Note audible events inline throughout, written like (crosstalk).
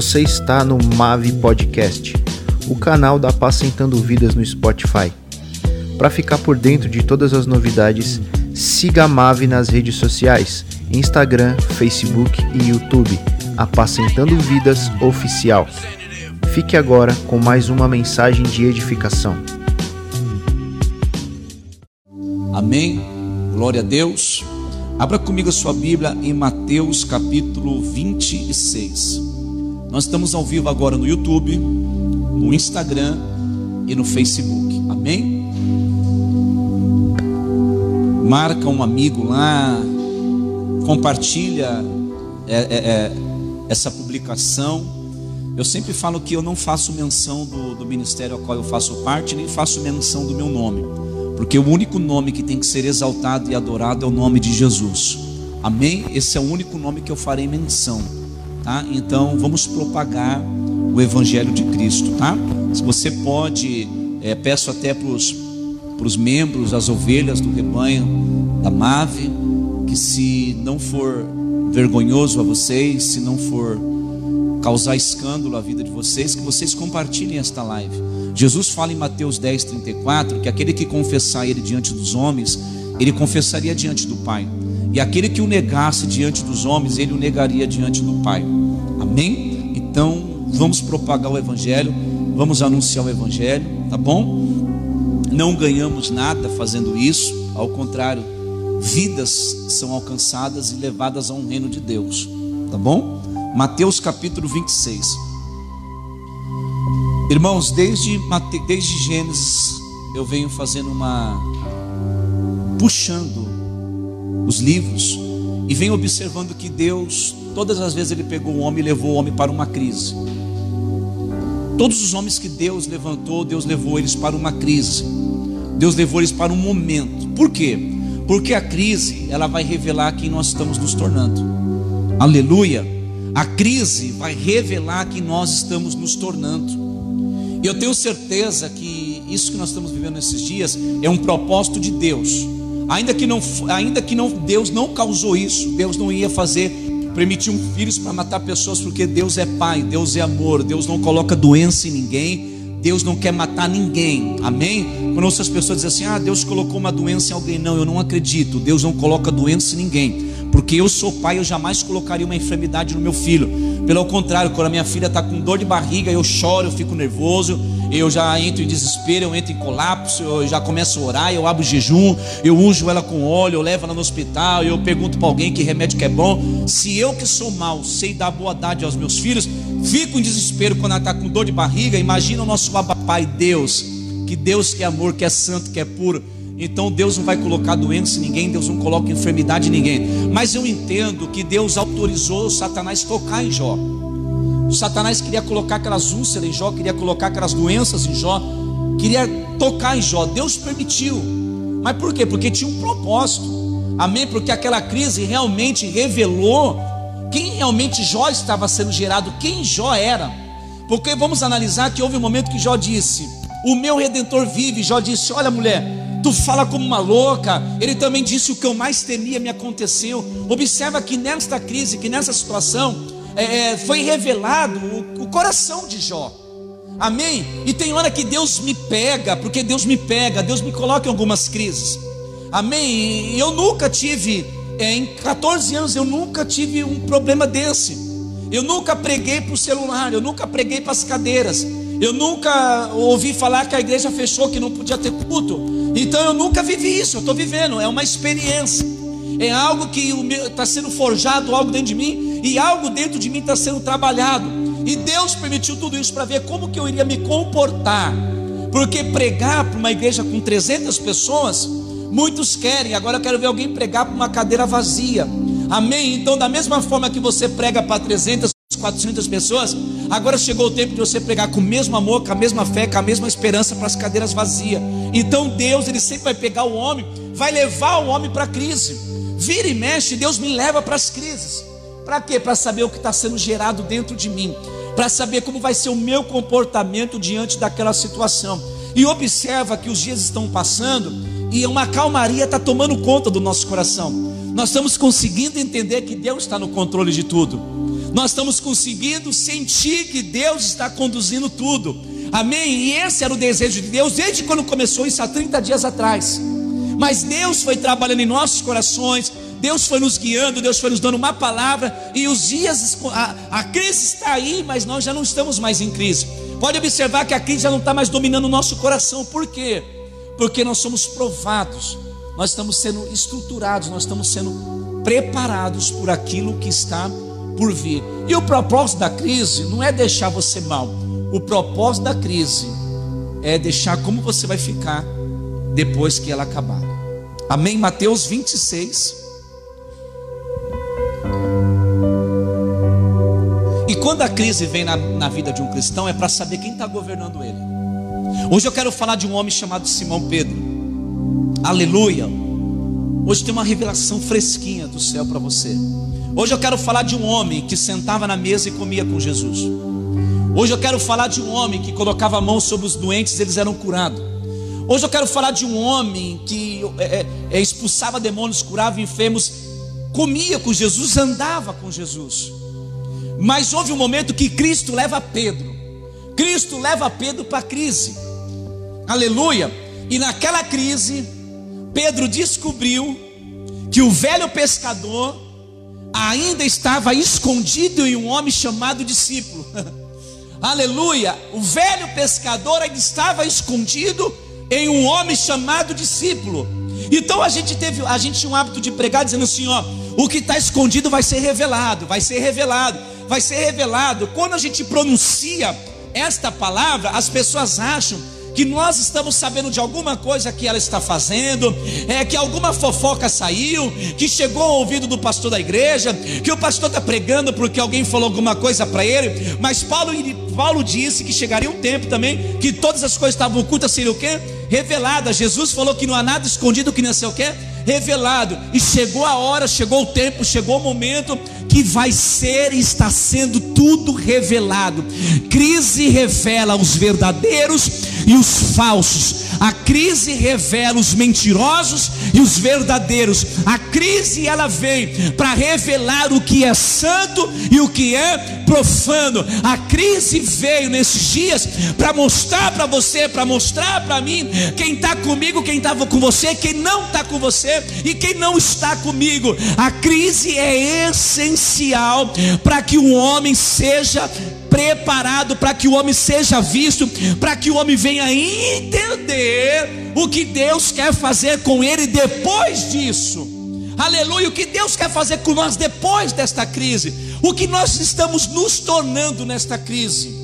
Você está no Mave Podcast, o canal da Apacentando Vidas no Spotify. Para ficar por dentro de todas as novidades, siga a Mave nas redes sociais, Instagram, Facebook e YouTube, Apacentando Vidas Oficial. Fique agora com mais uma mensagem de edificação. Amém. Glória a Deus. Abra comigo a sua Bíblia em Mateus capítulo 26. Nós estamos ao vivo agora no YouTube, no Instagram e no Facebook. Amém? Marca um amigo lá, compartilha é, é, é, essa publicação. Eu sempre falo que eu não faço menção do, do ministério ao qual eu faço parte, nem faço menção do meu nome, porque o único nome que tem que ser exaltado e adorado é o nome de Jesus. Amém? Esse é o único nome que eu farei menção, tá? Então vamos propagar o Evangelho de Cristo, tá? Se você pode, é, peço até para os membros, as ovelhas do rebanho da MAVE, que se não for vergonhoso a vocês, se não for causar escândalo à vida de vocês, que vocês compartilhem esta live. Jesus fala em Mateus 10, 34 que aquele que confessar ele diante dos homens, ele confessaria diante do Pai. E aquele que o negasse diante dos homens, ele o negaria diante do Pai. Amém? Então, vamos propagar o Evangelho, vamos anunciar o Evangelho, tá bom? Não ganhamos nada fazendo isso, ao contrário, vidas são alcançadas e levadas a um reino de Deus, tá bom? Mateus capítulo 26. Irmãos, desde, desde Gênesis eu venho fazendo uma. puxando os livros e venho observando que Deus, todas as vezes, Ele pegou o homem e levou o homem para uma crise. Todos os homens que Deus levantou, Deus levou eles para uma crise. Deus levou eles para um momento. Por quê? Porque a crise, ela vai revelar quem nós estamos nos tornando. Aleluia. A crise vai revelar quem nós estamos nos tornando. E eu tenho certeza que isso que nós estamos vivendo nesses dias é um propósito de Deus. Ainda que não, ainda que não Deus não causou isso, Deus não ia fazer permitir um vírus para matar pessoas, porque Deus é Pai, Deus é amor, Deus não coloca doença em ninguém, Deus não quer matar ninguém, amém? Quando ouço as pessoas dizem assim: ah, Deus colocou uma doença em alguém, não, eu não acredito, Deus não coloca doença em ninguém, porque eu sou pai, eu jamais colocaria uma enfermidade no meu filho, pelo contrário, quando a minha filha está com dor de barriga, eu choro, eu fico nervoso, eu já entro em desespero, eu entro em colapso, eu já começo a orar, eu abro jejum, eu unjo ela com óleo, eu levo ela no hospital, eu pergunto para alguém que remédio que é bom. Se eu que sou mal sei dar boa idade aos meus filhos, fico em desespero quando ela está com dor de barriga. Imagina o nosso papai Deus, que Deus que é amor, que é santo, que é puro. Então Deus não vai colocar doença em ninguém, Deus não coloca enfermidade em ninguém. Mas eu entendo que Deus autorizou Satanás tocar em Jó. Satanás queria colocar aquelas úlceras em Jó, queria colocar aquelas doenças em Jó, queria tocar em Jó. Deus permitiu. Mas por quê? Porque tinha um propósito. Amém? Porque aquela crise realmente revelou quem realmente Jó estava sendo gerado, quem Jó era. Porque vamos analisar que houve um momento que Jó disse: O meu redentor vive. Jó disse: Olha, mulher, tu fala como uma louca. Ele também disse: O que eu mais temia me aconteceu. Observa que nesta crise, que nessa situação, é, é, foi revelado o, o coração de Jó. Amém? E tem hora que Deus me pega, porque Deus me pega, Deus me coloca em algumas crises. Amém? Eu nunca tive, é, em 14 anos, eu nunca tive um problema desse. Eu nunca preguei para o celular, eu nunca preguei para as cadeiras. Eu nunca ouvi falar que a igreja fechou, que não podia ter culto. Então eu nunca vivi isso, eu estou vivendo, é uma experiência. É algo que está sendo forjado, algo dentro de mim, e algo dentro de mim está sendo trabalhado. E Deus permitiu tudo isso para ver como que eu iria me comportar. Porque pregar para uma igreja com 300 pessoas, muitos querem. Agora eu quero ver alguém pregar para uma cadeira vazia. Amém? Então, da mesma forma que você prega para 300, 400 pessoas, agora chegou o tempo de você pregar com o mesmo amor, com a mesma fé, com a mesma esperança para as cadeiras vazias. Então, Deus, Ele sempre vai pegar o homem, vai levar o homem para a crise. Vira e mexe, Deus me leva para as crises. Para quê? Para saber o que está sendo gerado dentro de mim, para saber como vai ser o meu comportamento diante daquela situação. E observa que os dias estão passando e uma calmaria está tomando conta do nosso coração. Nós estamos conseguindo entender que Deus está no controle de tudo. Nós estamos conseguindo sentir que Deus está conduzindo tudo. Amém? E esse era o desejo de Deus desde quando começou isso há 30 dias atrás. Mas Deus foi trabalhando em nossos corações, Deus foi nos guiando, Deus foi nos dando uma palavra, e os dias, a, a crise está aí, mas nós já não estamos mais em crise. Pode observar que a crise já não está mais dominando o nosso coração, por quê? Porque nós somos provados, nós estamos sendo estruturados, nós estamos sendo preparados por aquilo que está por vir. E o propósito da crise não é deixar você mal, o propósito da crise é deixar como você vai ficar depois que ela acabar. Amém? Mateus 26. E quando a crise vem na, na vida de um cristão, é para saber quem está governando ele. Hoje eu quero falar de um homem chamado Simão Pedro. Aleluia. Hoje tem uma revelação fresquinha do céu para você. Hoje eu quero falar de um homem que sentava na mesa e comia com Jesus. Hoje eu quero falar de um homem que colocava a mão sobre os doentes e eles eram curados. Hoje eu quero falar de um homem que é, é, é, expulsava demônios, curava enfermos, comia com Jesus, andava com Jesus. Mas houve um momento que Cristo leva Pedro. Cristo leva Pedro para a crise. Aleluia. E naquela crise, Pedro descobriu que o velho pescador ainda estava escondido em um homem chamado discípulo. (laughs) Aleluia. O velho pescador ainda estava escondido em um homem chamado discípulo. Então a gente teve, a gente tinha um hábito de pregar dizendo assim, ó, o que está escondido vai ser revelado, vai ser revelado, vai ser revelado. Quando a gente pronuncia esta palavra, as pessoas acham que nós estamos sabendo de alguma coisa que ela está fazendo, é que alguma fofoca saiu, que chegou ao ouvido do pastor da igreja, que o pastor está pregando porque alguém falou alguma coisa para ele, mas Paulo, Paulo disse que chegaria um tempo também que todas as coisas estavam ocultas, seria o quê? Reveladas. Jesus falou que não há nada escondido que não sei o quê? Revelado. E chegou a hora, chegou o tempo, chegou o momento que vai ser e está sendo tudo revelado. Crise revela os verdadeiros e os falsos. A crise revela os mentirosos e os verdadeiros. A crise ela vem para revelar o que é santo e o que é profano. A crise veio nesses dias para mostrar para você, para mostrar para mim quem está comigo, quem estava com você, quem não está com você e quem não está comigo. A crise é essencial para que o homem seja preparado para que o homem seja visto, para que o homem venha entender o que Deus quer fazer com ele depois disso. Aleluia, o que Deus quer fazer com nós depois desta crise, o que nós estamos nos tornando nesta crise,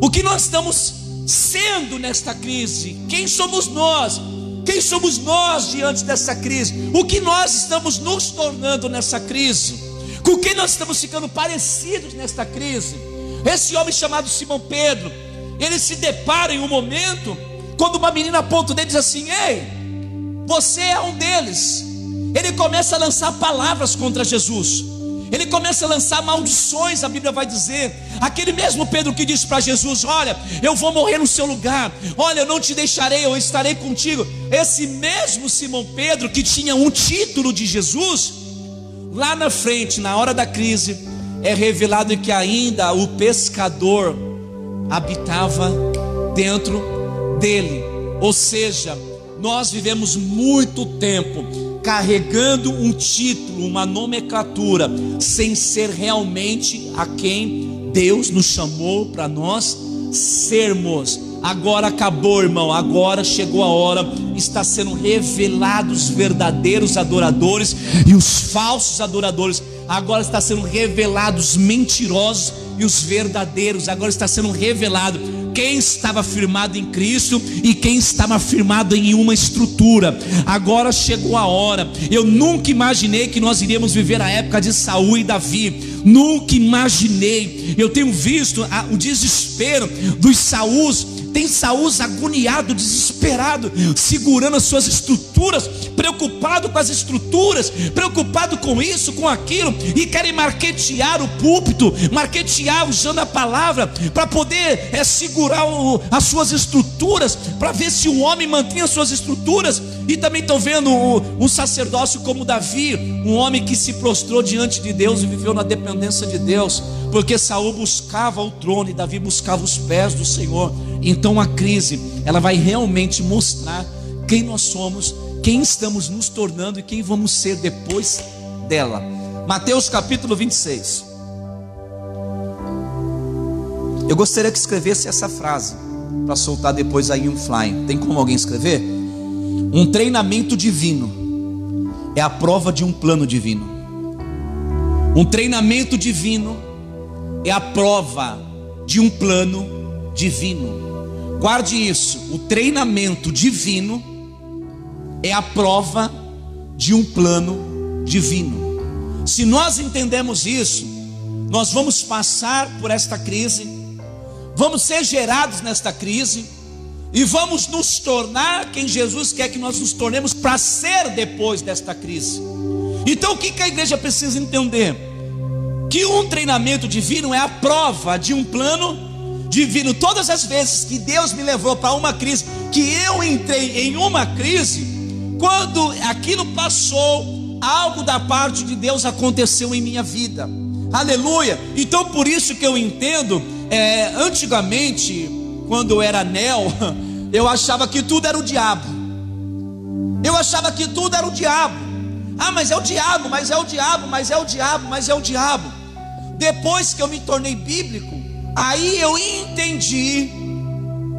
o que nós estamos sendo nesta crise, quem somos nós, quem somos nós diante dessa crise, o que nós estamos nos tornando nessa crise, com quem nós estamos ficando parecidos nesta crise. Esse homem chamado Simão Pedro, ele se depara em um momento, quando uma menina aponta dele e diz assim: Ei, você é um deles. Ele começa a lançar palavras contra Jesus. Ele começa a lançar maldições, a Bíblia vai dizer. Aquele mesmo Pedro que disse para Jesus: Olha, eu vou morrer no seu lugar. Olha, eu não te deixarei, eu estarei contigo. Esse mesmo Simão Pedro que tinha um título de Jesus, lá na frente, na hora da crise, é revelado que ainda o pescador habitava dentro dele. Ou seja, nós vivemos muito tempo carregando um título, uma nomenclatura, sem ser realmente a quem Deus nos chamou para nós sermos. Agora acabou, irmão. Agora chegou a hora. Está sendo revelados os verdadeiros adoradores e os falsos adoradores agora está sendo revelado os mentirosos e os verdadeiros, agora está sendo revelado quem estava firmado em Cristo e quem estava firmado em uma estrutura. Agora chegou a hora. Eu nunca imaginei que nós iríamos viver a época de Saul e Davi. Nunca imaginei. Eu tenho visto o desespero dos Saús tem Saúl agoniado, desesperado, segurando as suas estruturas, preocupado com as estruturas, preocupado com isso, com aquilo, e querem marquetear o púlpito, marquetear usando a palavra, para poder é, segurar o, as suas estruturas, para ver se o homem mantém as suas estruturas, e também estão vendo um sacerdócio como Davi, um homem que se prostrou diante de Deus e viveu na dependência de Deus, porque Saul buscava o trono e Davi buscava os pés do Senhor. Então a crise, ela vai realmente mostrar quem nós somos, quem estamos nos tornando e quem vamos ser depois dela. Mateus capítulo 26. Eu gostaria que escrevesse essa frase para soltar depois aí um fly. Tem como alguém escrever? Um treinamento divino é a prova de um plano divino. Um treinamento divino é a prova de um plano divino. Guarde isso: o treinamento divino é a prova de um plano divino. Se nós entendemos isso, nós vamos passar por esta crise, vamos ser gerados nesta crise e vamos nos tornar quem Jesus quer que nós nos tornemos para ser depois desta crise. Então o que a igreja precisa entender? Que um treinamento divino é a prova de um plano divino. Todas as vezes que Deus me levou para uma crise, que eu entrei em uma crise, quando aquilo passou, algo da parte de Deus aconteceu em minha vida. Aleluia. Então por isso que eu entendo, é, antigamente, quando eu era anel, (laughs) eu achava que tudo era o diabo. Eu achava que tudo era o diabo. Ah, mas é o diabo, mas é o diabo, mas é o diabo, mas é o diabo. Depois que eu me tornei bíblico, Aí eu entendi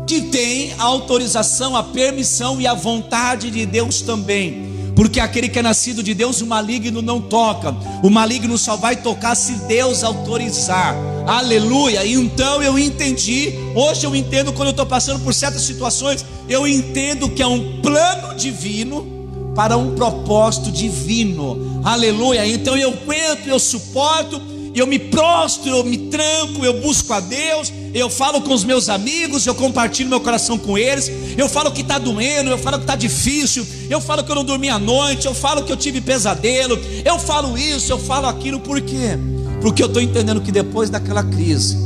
que tem a autorização, a permissão e a vontade de Deus também. Porque aquele que é nascido de Deus, o maligno não toca. O maligno só vai tocar se Deus autorizar. Aleluia. Então eu entendi. Hoje eu entendo quando eu estou passando por certas situações. Eu entendo que é um plano divino para um propósito divino. Aleluia. Então eu aguento, eu suporto eu me prostro, eu me tranco, eu busco a Deus, eu falo com os meus amigos, eu compartilho meu coração com eles, eu falo que está doendo, eu falo que está difícil, eu falo que eu não dormi à noite, eu falo que eu tive pesadelo, eu falo isso, eu falo aquilo, por quê? Porque eu estou entendendo que depois daquela crise,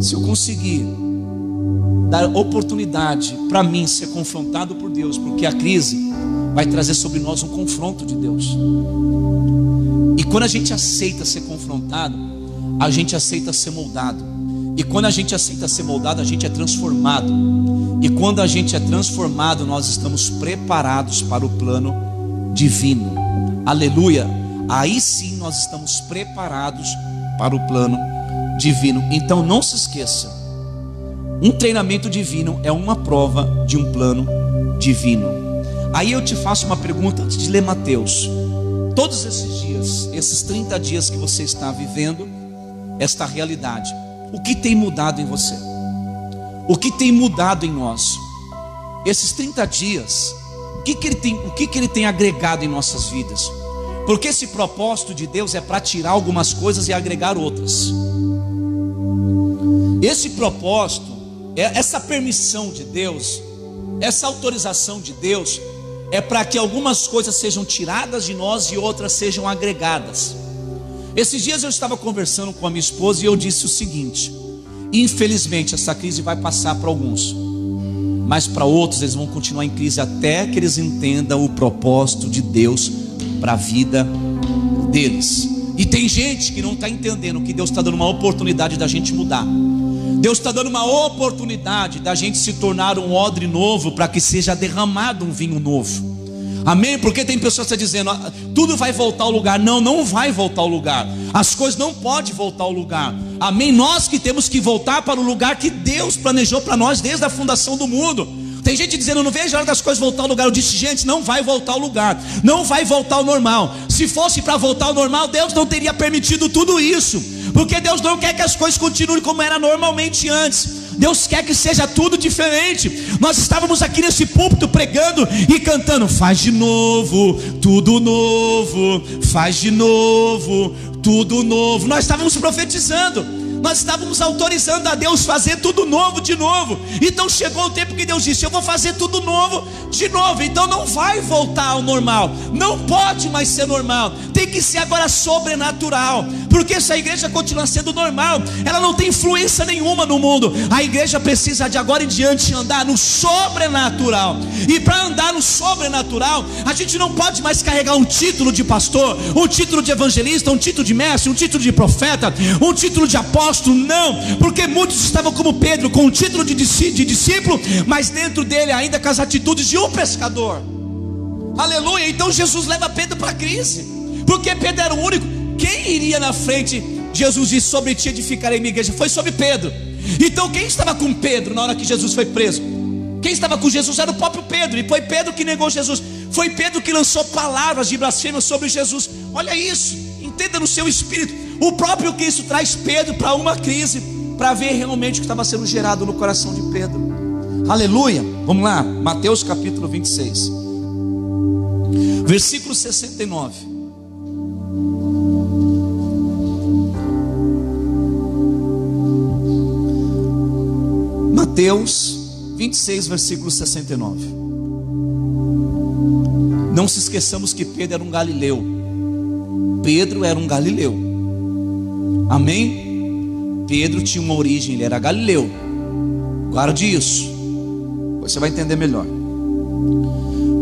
se eu conseguir dar oportunidade para mim ser confrontado por Deus, porque a crise vai trazer sobre nós um confronto de Deus. Quando a gente aceita ser confrontado, a gente aceita ser moldado. E quando a gente aceita ser moldado, a gente é transformado. E quando a gente é transformado, nós estamos preparados para o plano divino. Aleluia. Aí sim nós estamos preparados para o plano divino. Então não se esqueça. Um treinamento divino é uma prova de um plano divino. Aí eu te faço uma pergunta antes de ler Mateus. Todos esses dias, esses 30 dias que você está vivendo, esta realidade, o que tem mudado em você? O que tem mudado em nós? Esses 30 dias, o que, que, ele, tem, o que, que ele tem agregado em nossas vidas? Porque esse propósito de Deus é para tirar algumas coisas e agregar outras. Esse propósito, é essa permissão de Deus, essa autorização de Deus, é para que algumas coisas sejam tiradas de nós e outras sejam agregadas. Esses dias eu estava conversando com a minha esposa e eu disse o seguinte: infelizmente essa crise vai passar para alguns, mas para outros eles vão continuar em crise até que eles entendam o propósito de Deus para a vida deles. E tem gente que não está entendendo que Deus está dando uma oportunidade da gente mudar. Deus está dando uma oportunidade da gente se tornar um odre novo para que seja derramado um vinho novo. Amém? Porque tem pessoas que estão dizendo, ah, tudo vai voltar ao lugar. Não, não vai voltar ao lugar. As coisas não podem voltar ao lugar. Amém? Nós que temos que voltar para o lugar que Deus planejou para nós desde a fundação do mundo. Tem gente dizendo, não vejo a hora das coisas voltar ao lugar. Eu disse, gente, não vai voltar ao lugar. Não vai voltar ao normal. Se fosse para voltar ao normal, Deus não teria permitido tudo isso. Porque Deus não quer que as coisas continuem como era normalmente antes. Deus quer que seja tudo diferente. Nós estávamos aqui nesse púlpito pregando e cantando: faz de novo, tudo novo, faz de novo, tudo novo. Nós estávamos profetizando. Nós estávamos autorizando a Deus fazer tudo novo de novo. Então chegou o tempo que Deus disse: Eu vou fazer tudo novo de novo. Então não vai voltar ao normal, não pode mais ser normal, tem que ser agora sobrenatural, porque se a igreja continua sendo normal, ela não tem influência nenhuma no mundo. A igreja precisa de agora em diante andar no sobrenatural, e para andar no sobrenatural, a gente não pode mais carregar um título de pastor, um título de evangelista, um título de mestre, um título de profeta, um título de apóstolo, não, porque muitos estavam como Pedro, com o título de discípulo, mas dentro dele ainda com as atitudes de um pescador. Aleluia. Então Jesus leva Pedro para a crise, porque Pedro era o único. Quem iria na frente? Jesus disse: Sobre ti edificarei minha igreja. Foi sobre Pedro. Então quem estava com Pedro na hora que Jesus foi preso? Quem estava com Jesus era o próprio Pedro, e foi Pedro que negou Jesus. Foi Pedro que lançou palavras de blasfêmia sobre Jesus. Olha isso, entenda no seu espírito. O próprio Cristo traz Pedro para uma crise, para ver realmente o que estava sendo gerado no coração de Pedro. Aleluia. Vamos lá, Mateus capítulo 26, versículo 69. Mateus 26, versículo 69. Não se esqueçamos que Pedro era um galileu. Pedro era um galileu. Amém? Pedro tinha uma origem, ele era galileu. Guarde isso. Você vai entender melhor.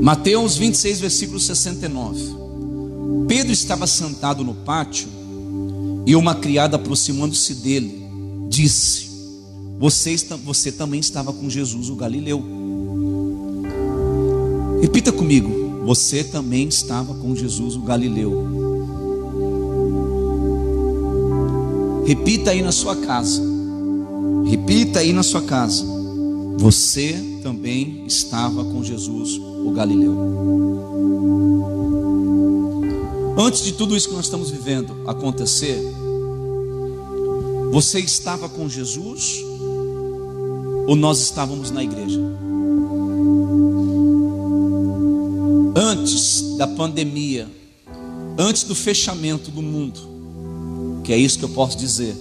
Mateus 26, versículo 69. Pedro estava sentado no pátio e uma criada aproximando-se dele disse: você, você também estava com Jesus, o Galileu. Repita comigo: você também estava com Jesus, o Galileu. Repita aí na sua casa. Repita aí na sua casa. Você também estava com Jesus, o Galileu. Antes de tudo isso que nós estamos vivendo acontecer, você estava com Jesus ou nós estávamos na igreja? antes da pandemia, antes do fechamento do mundo, que é isso que eu posso dizer,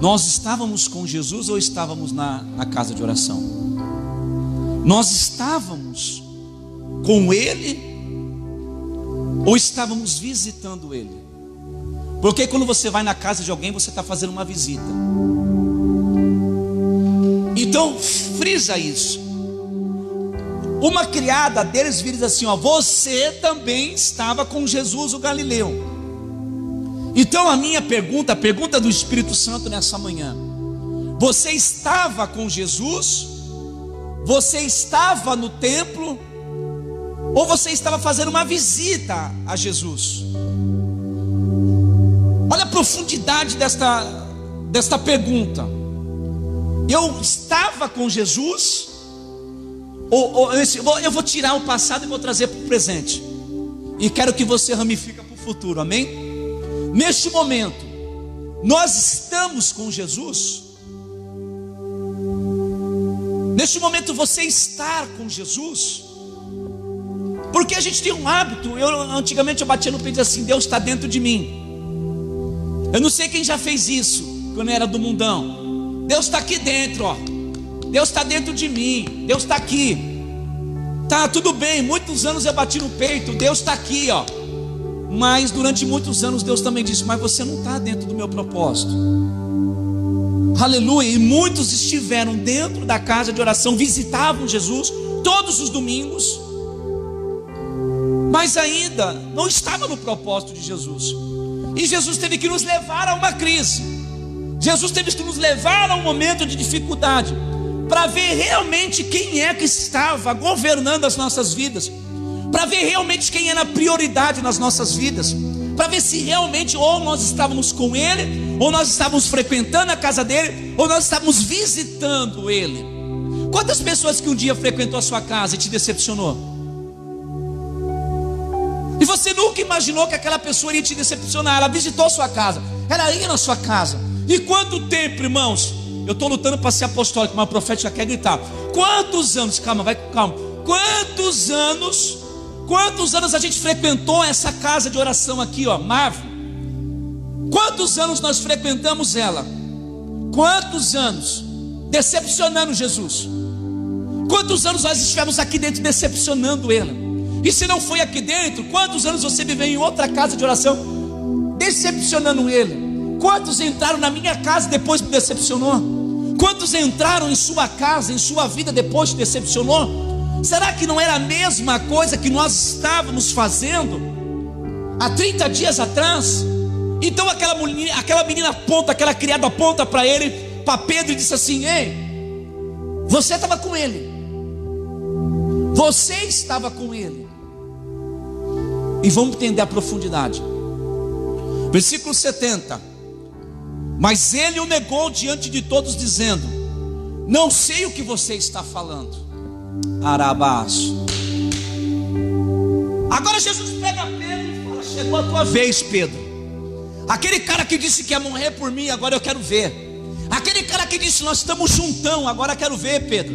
nós estávamos com Jesus ou estávamos na, na casa de oração? Nós estávamos com Ele ou estávamos visitando Ele? Porque quando você vai na casa de alguém, você está fazendo uma visita. Então, frisa isso. Uma criada deles vira assim: ó, você também estava com Jesus o Galileu. Então a minha pergunta, a pergunta do Espírito Santo nessa manhã: você estava com Jesus? Você estava no templo? Ou você estava fazendo uma visita a Jesus? Olha a profundidade desta, desta pergunta. Eu estava com Jesus? Ou, ou, eu vou tirar o passado e vou trazer para o presente. E quero que você ramifica para o futuro, amém? Neste momento, nós estamos com Jesus. Neste momento, você estar com Jesus. Porque a gente tem um hábito. Eu antigamente eu batia no peito assim: Deus está dentro de mim. Eu não sei quem já fez isso quando era do mundão. Deus está aqui dentro, ó. Deus está dentro de mim, Deus está aqui. Tá tudo bem, muitos anos eu bati no peito, Deus está aqui, ó. Mas durante muitos anos Deus também disse: Mas você não está dentro do meu propósito. Aleluia. E muitos estiveram dentro da casa de oração, visitavam Jesus todos os domingos, mas ainda não estava no propósito de Jesus. E Jesus teve que nos levar a uma crise. Jesus teve que nos levar a um momento de dificuldade para ver realmente quem é que estava governando as nossas vidas, para ver realmente quem era a prioridade nas nossas vidas, para ver se realmente ou nós estávamos com Ele, ou nós estávamos frequentando a casa dele, ou nós estávamos visitando Ele. Quantas pessoas que um dia frequentou a sua casa e te decepcionou? E você nunca imaginou que aquela pessoa iria te decepcionar. Ela visitou sua casa, ela ia na sua casa. E quanto tempo, irmãos, eu estou lutando para ser apostólico, mas o profeta já quer gritar. Quantos anos, calma, vai calma. Quantos anos, quantos anos a gente frequentou essa casa de oração aqui, ó, Marvel? Quantos anos nós frequentamos ela? Quantos anos decepcionando Jesus? Quantos anos nós estivemos aqui dentro decepcionando Ele? E se não foi aqui dentro, quantos anos você viveu em outra casa de oração decepcionando Ele? Quantos entraram na minha casa depois me decepcionou? Quantos entraram em sua casa, em sua vida depois te decepcionou? Será que não era a mesma coisa que nós estávamos fazendo há 30 dias atrás? Então aquela menina, aquela menina aponta, aquela criada aponta para ele, para Pedro e disse assim: Ei, você estava com ele, você estava com ele. E vamos entender a profundidade. Versículo 70. Mas ele o negou diante de todos, dizendo: Não sei o que você está falando. Arabás. Agora Jesus pega Pedro e fala: Chegou a tua vez, Pedro. Aquele cara que disse que ia morrer por mim, agora eu quero ver. Aquele cara que disse: Nós estamos juntão, agora eu quero ver, Pedro.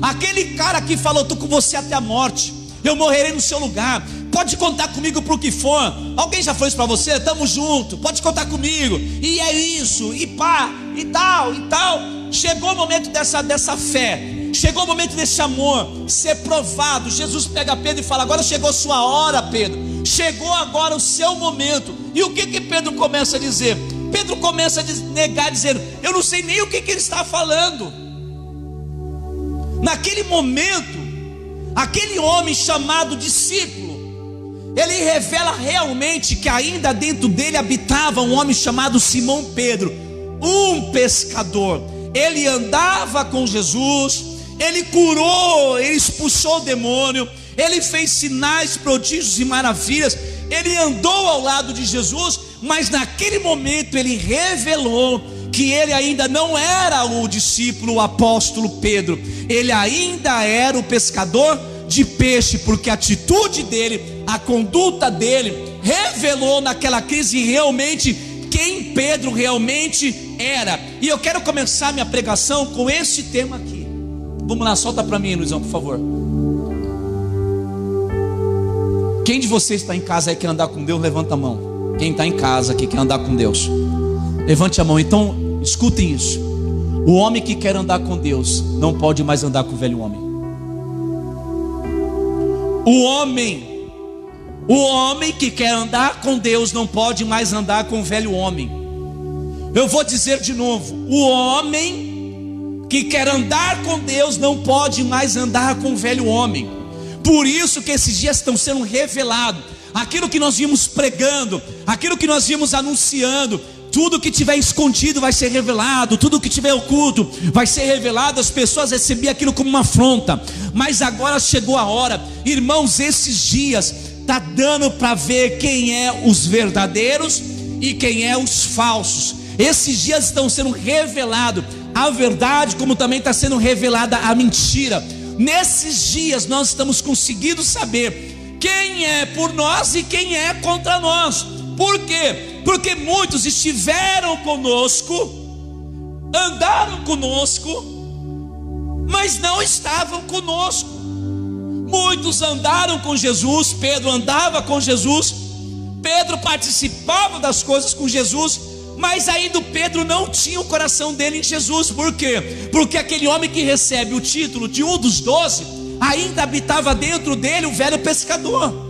Aquele cara que falou: Estou com você até a morte, eu morrerei no seu lugar. Pode contar comigo para o que for. Alguém já isso para você? Tamo junto, pode contar comigo. E é isso, e pá, e tal, e tal. Chegou o momento dessa, dessa fé. Chegou o momento desse amor ser provado. Jesus pega Pedro e fala: Agora chegou sua hora, Pedro. Chegou agora o seu momento. E o que que Pedro começa a dizer? Pedro começa a negar, dizendo: Eu não sei nem o que, que ele está falando. Naquele momento, aquele homem chamado discípulo, ele revela realmente que ainda dentro dele habitava um homem chamado Simão Pedro, um pescador. Ele andava com Jesus, ele curou, ele expulsou o demônio, ele fez sinais, prodígios e maravilhas, ele andou ao lado de Jesus, mas naquele momento ele revelou que ele ainda não era o discípulo, o apóstolo Pedro, ele ainda era o pescador de peixe, porque a atitude dele, a conduta dele, revelou naquela crise realmente quem Pedro realmente era. E eu quero começar minha pregação com esse tema aqui. Vamos lá, solta para mim, Luizão, por favor. Quem de vocês está em casa e quer andar com Deus, levanta a mão. Quem está em casa que quer andar com Deus, levante a mão. Então, escutem isso. O homem que quer andar com Deus não pode mais andar com o velho homem. O homem, o homem que quer andar com Deus não pode mais andar com o velho homem. Eu vou dizer de novo: o homem que quer andar com Deus não pode mais andar com o velho homem. Por isso que esses dias estão sendo revelados. Aquilo que nós vimos pregando, aquilo que nós vimos anunciando, tudo que tiver escondido vai ser revelado, tudo que tiver oculto vai ser revelado. As pessoas recebiam aquilo como uma afronta, mas agora chegou a hora, irmãos. Esses dias tá dando para ver quem é os verdadeiros e quem é os falsos. Esses dias estão sendo revelados a verdade, como também está sendo revelada a mentira. Nesses dias nós estamos conseguindo saber quem é por nós e quem é contra nós. Por quê? Porque muitos estiveram conosco, andaram conosco, mas não estavam conosco. Muitos andaram com Jesus, Pedro andava com Jesus, Pedro participava das coisas com Jesus, mas ainda Pedro não tinha o coração dele em Jesus, por quê? Porque aquele homem que recebe o título de um dos doze, ainda habitava dentro dele o velho pescador.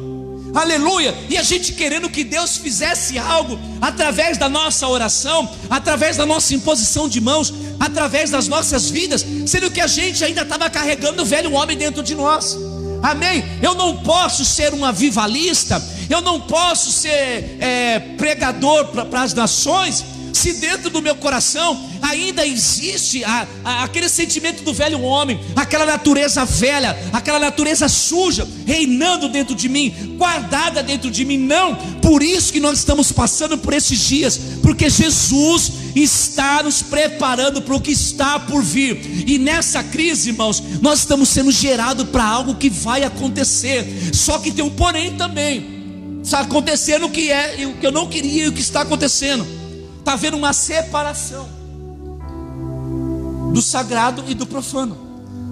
Aleluia! E a gente querendo que Deus fizesse algo através da nossa oração, através da nossa imposição de mãos, através das nossas vidas, sendo que a gente ainda estava carregando o velho homem dentro de nós. Amém? Eu não posso ser um avivalista, eu não posso ser é, pregador para as nações, se dentro do meu coração ainda existe a, a, aquele sentimento do velho homem, aquela natureza velha, aquela natureza suja, reinando dentro de mim, guardada dentro de mim. Não, por isso que nós estamos passando por esses dias, porque Jesus está nos preparando para o que está por vir, e nessa crise, irmãos, nós estamos sendo gerados para algo que vai acontecer, só que tem um porém também. Está acontecendo o que é, o que eu não queria e o que está acontecendo. Está havendo uma separação do sagrado e do profano.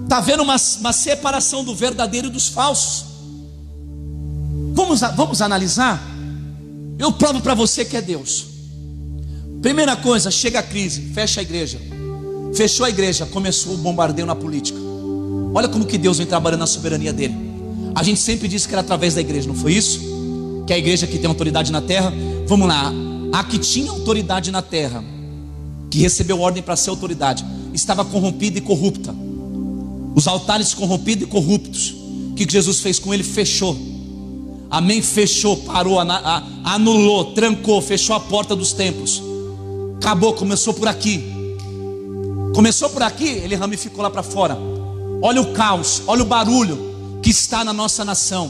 Está havendo uma, uma separação do verdadeiro e dos falsos. Vamos, vamos analisar? Eu provo para você que é Deus. Primeira coisa, chega a crise, fecha a igreja. fechou a igreja, começou o bombardeio na política. Olha como que Deus vem trabalhando na soberania dele. A gente sempre disse que era através da igreja, não foi isso? Que é a igreja que tem autoridade na terra. Vamos lá, a que tinha autoridade na terra, que recebeu ordem para ser autoridade, estava corrompida e corrupta. Os altares corrompidos e corruptos. O que Jesus fez com ele? Fechou. Amém? Fechou, parou, anulou, trancou, fechou a porta dos templos. Acabou, começou por aqui. Começou por aqui, ele ramificou lá para fora. Olha o caos, olha o barulho que está na nossa nação.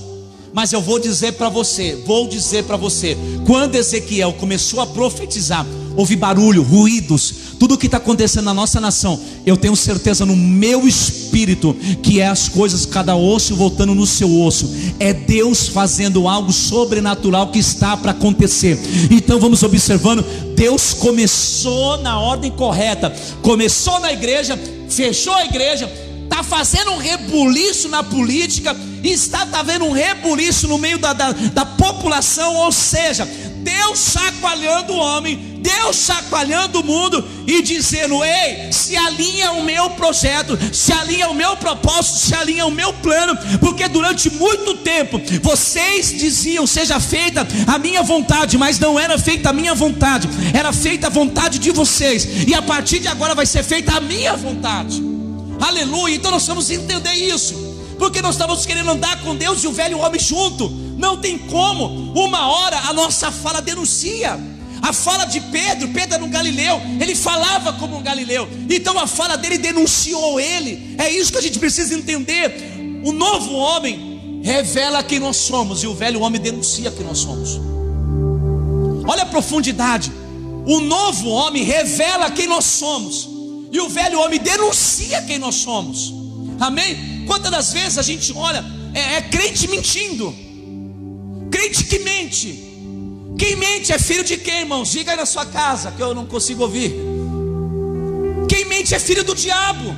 Mas eu vou dizer para você, vou dizer para você, quando Ezequiel começou a profetizar, houve barulho, ruídos, tudo o que está acontecendo na nossa nação, eu tenho certeza no meu espírito que é as coisas, cada osso voltando no seu osso, é Deus fazendo algo sobrenatural que está para acontecer. Então vamos observando, Deus começou na ordem correta, começou na igreja, fechou a igreja está fazendo um rebuliço na política, está tá vendo um rebuliço no meio da, da, da população, ou seja, Deus chacoalhando o homem, Deus chacoalhando o mundo e dizendo: Ei, se alinha o meu projeto, se alinha o meu propósito, se alinha o meu plano, porque durante muito tempo vocês diziam: Seja feita a minha vontade, mas não era feita a minha vontade, era feita a vontade de vocês, e a partir de agora vai ser feita a minha vontade. Aleluia. Então nós vamos entender isso. Porque nós estamos querendo andar com Deus e o velho homem junto. Não tem como. Uma hora a nossa fala denuncia. A fala de Pedro, Pedro era um galileu, ele falava como um galileu. Então a fala dele denunciou ele. É isso que a gente precisa entender. O novo homem revela quem nós somos e o velho homem denuncia quem nós somos. Olha a profundidade. O novo homem revela quem nós somos e o velho homem denuncia quem nós somos. Amém? Quantas das vezes a gente olha, é, é crente mentindo, crente que mente. Quem mente é filho de quem, irmãos? Diga aí na sua casa que eu não consigo ouvir. Quem mente é filho do diabo.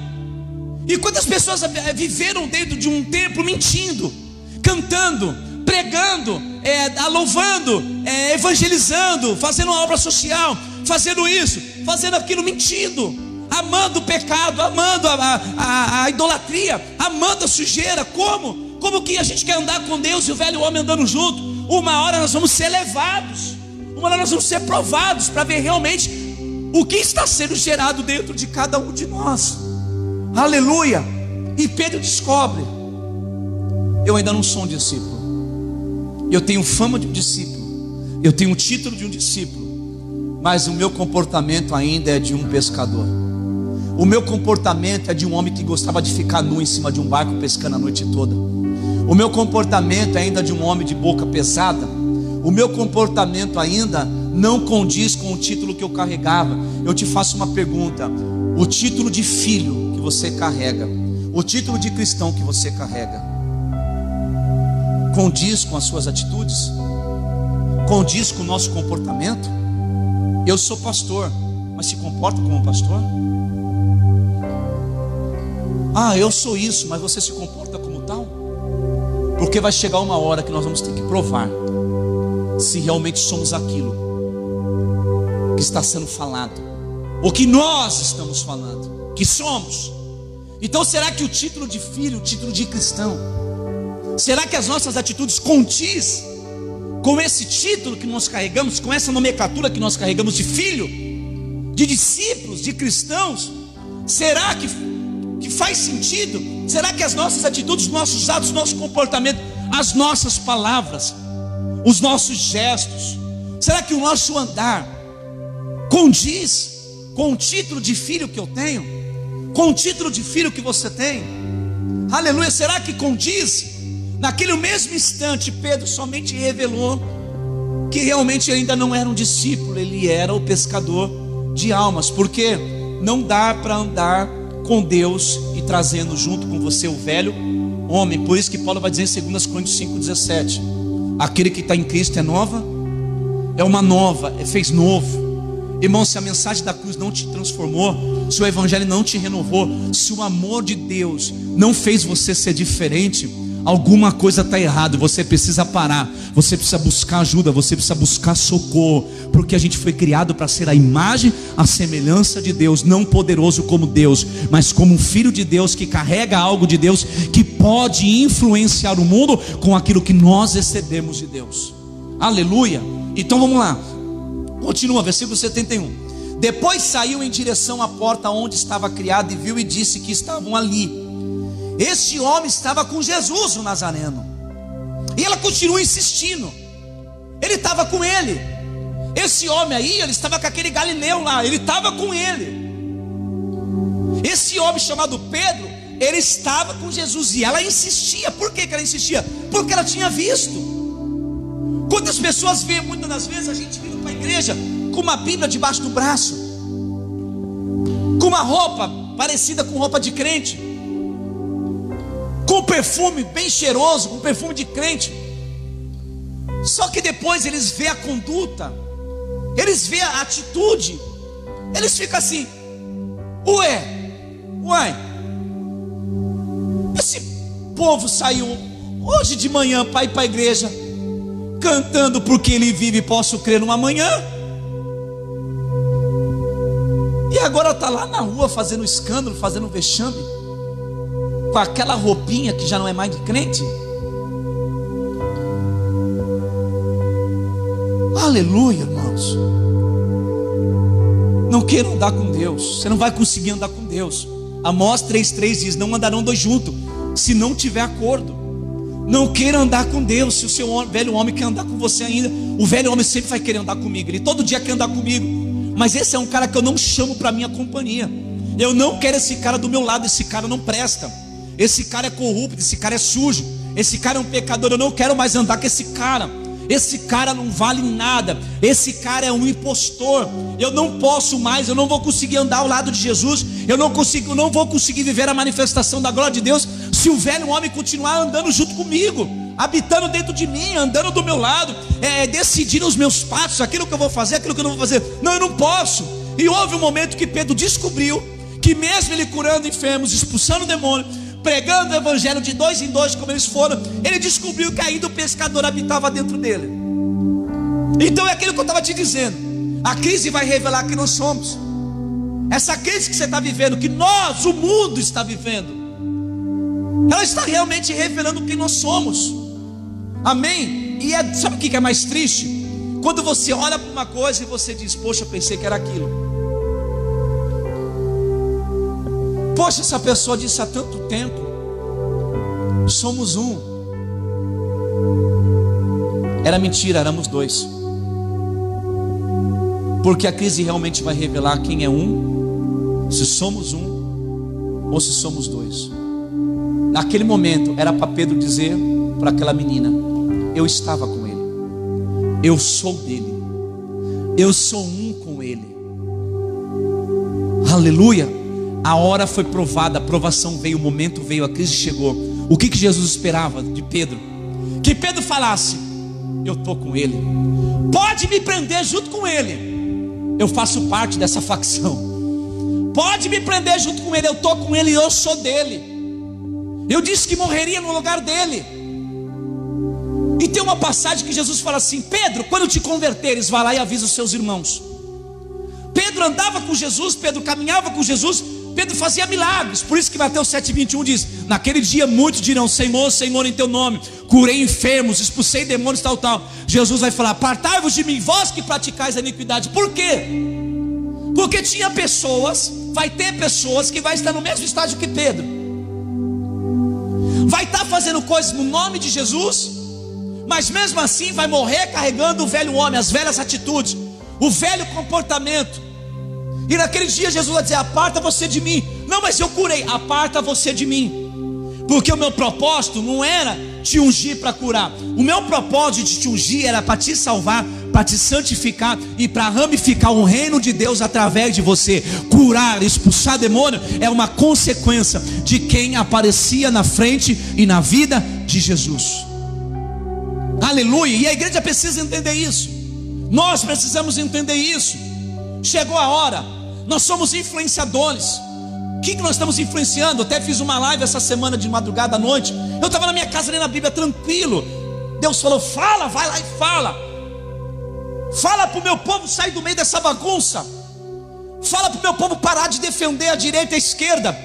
E quantas pessoas viveram dentro de um templo mentindo, cantando, pregando, é, louvando, é, evangelizando, fazendo uma obra social, fazendo isso, fazendo aquilo, mentindo amando o pecado, amando a, a, a, idolatria, amando a sujeira. Como? Como que a gente quer andar com Deus e o velho homem andando junto? Uma hora nós vamos ser levados, uma hora nós vamos ser provados para ver realmente o que está sendo gerado dentro de cada um de nós. Aleluia! E Pedro descobre: eu ainda não sou um discípulo, eu tenho fama de um discípulo, eu tenho o título de um discípulo, mas o meu comportamento ainda é de um pescador. O meu comportamento é de um homem que gostava de ficar nu em cima de um barco pescando a noite toda. O meu comportamento é ainda de um homem de boca pesada. O meu comportamento ainda não condiz com o título que eu carregava. Eu te faço uma pergunta: o título de filho que você carrega, o título de cristão que você carrega, condiz com as suas atitudes? Condiz com o nosso comportamento? Eu sou pastor, mas se comporta como pastor? Ah, eu sou isso, mas você se comporta como tal? Porque vai chegar uma hora que nós vamos ter que provar se realmente somos aquilo que está sendo falado, ou que nós estamos falando, que somos. Então, será que o título de filho, o título de cristão, será que as nossas atitudes condiz com esse título que nós carregamos, com essa nomenclatura que nós carregamos de filho, de discípulos, de cristãos? Será que faz sentido? Será que as nossas atitudes, nossos atos, nosso comportamento, as nossas palavras, os nossos gestos, será que o nosso andar condiz com o título de filho que eu tenho? Com o título de filho que você tem? Aleluia, será que condiz? Naquele mesmo instante, Pedro somente revelou que realmente ainda não era um discípulo, ele era o pescador de almas, porque não dá para andar com Deus e trazendo junto com você o velho homem. Por isso que Paulo vai dizer em 2 Coríntios 5,17: aquele que está em Cristo é nova, é uma nova, é fez novo. Irmão, se a mensagem da cruz não te transformou, se o evangelho não te renovou, se o amor de Deus não fez você ser diferente, Alguma coisa está errada, você precisa parar, você precisa buscar ajuda, você precisa buscar socorro, porque a gente foi criado para ser a imagem, a semelhança de Deus, não poderoso como Deus, mas como um filho de Deus que carrega algo de Deus, que pode influenciar o mundo com aquilo que nós recebemos de Deus. Aleluia. Então vamos lá, continua, versículo 71. Depois saiu em direção à porta onde estava criado e viu e disse que estavam ali este homem estava com Jesus, o Nazareno. E ela continua insistindo. Ele estava com ele. Esse homem aí, ele estava com aquele Galileu lá, ele estava com ele. Esse homem chamado Pedro, ele estava com Jesus e ela insistia. Por que, que ela insistia? Porque ela tinha visto. Quantas pessoas vê, muitas das vezes a gente vindo para a igreja com uma Bíblia debaixo do braço, com uma roupa parecida com roupa de crente, com perfume bem cheiroso, com perfume de crente. Só que depois eles vê a conduta, eles vê a atitude, eles ficam assim: Ué, ué, esse povo saiu hoje de manhã para ir para a igreja, cantando porque ele vive, posso crer numa manhã. E agora está lá na rua fazendo escândalo, fazendo vexame com aquela roupinha que já não é mais de crente? Aleluia, irmãos. Não queira andar com Deus. Você não vai conseguir andar com Deus. Amós 3,3 diz: Não andarão dois juntos, se não tiver acordo. Não queira andar com Deus. Se o seu velho homem quer andar com você ainda, o velho homem sempre vai querer andar comigo. Ele todo dia quer andar comigo. Mas esse é um cara que eu não chamo para minha companhia. Eu não quero esse cara do meu lado. Esse cara não presta. Esse cara é corrupto, esse cara é sujo, esse cara é um pecador. Eu não quero mais andar com esse cara. Esse cara não vale nada. Esse cara é um impostor. Eu não posso mais, eu não vou conseguir andar ao lado de Jesus. Eu não consigo, não vou conseguir viver a manifestação da glória de Deus se o velho homem continuar andando junto comigo, habitando dentro de mim, andando do meu lado, é, decidindo os meus passos, aquilo que eu vou fazer, aquilo que eu não vou fazer. Não, eu não posso. E houve um momento que Pedro descobriu que mesmo ele curando enfermos, expulsando demônios, pregando o evangelho de dois em dois, como eles foram, ele descobriu que ainda o pescador habitava dentro dele. Então é aquilo que eu estava te dizendo. A crise vai revelar quem nós somos. Essa crise que você está vivendo, que nós, o mundo, está vivendo, ela está realmente revelando quem nós somos. Amém? E é, sabe o que é mais triste? Quando você olha para uma coisa e você diz, poxa, pensei que era aquilo. Poxa, essa pessoa disse há tanto tempo. Somos um. Era mentira, éramos dois. Porque a crise realmente vai revelar quem é um, se somos um ou se somos dois. Naquele momento era para Pedro dizer para aquela menina: Eu estava com ele, eu sou dele, eu sou um com ele. Aleluia. A hora foi provada, a provação veio, o momento veio, a crise chegou. O que, que Jesus esperava de Pedro? Que Pedro falasse: Eu estou com ele, pode me prender junto com ele, eu faço parte dessa facção. Pode me prender junto com ele, eu estou com ele eu sou dele. Eu disse que morreria no lugar dele. E tem uma passagem que Jesus fala assim: Pedro, quando te converteres, vá lá e avisa os seus irmãos. Pedro andava com Jesus, Pedro caminhava com Jesus, Pedro fazia milagres, por isso que Mateus 7,21 diz: Naquele dia muitos dirão: Senhor, Senhor, em teu nome, curei enfermos, expulsei demônios, tal, tal. Jesus vai falar: Apartai-vos de mim, vós que praticais a iniquidade. Por quê? Porque tinha pessoas, vai ter pessoas que vai estar no mesmo estágio que Pedro, vai estar fazendo coisas no nome de Jesus, mas mesmo assim vai morrer carregando o velho homem, as velhas atitudes, o velho comportamento. E naquele dia Jesus vai dizer: Aparta você de mim. Não, mas eu curei. Aparta você de mim. Porque o meu propósito não era te ungir para curar. O meu propósito de te ungir era para te salvar, para te santificar e para ramificar o reino de Deus através de você. Curar, expulsar demônio é uma consequência de quem aparecia na frente e na vida de Jesus. Aleluia. E a igreja precisa entender isso. Nós precisamos entender isso. Chegou a hora nós somos influenciadores. O que, que nós estamos influenciando? Eu até fiz uma live essa semana de madrugada à noite. Eu estava na minha casa lendo a Bíblia tranquilo. Deus falou: fala, vai lá e fala. Fala para o meu povo sair do meio dessa bagunça. Fala para o meu povo parar de defender a direita e a esquerda.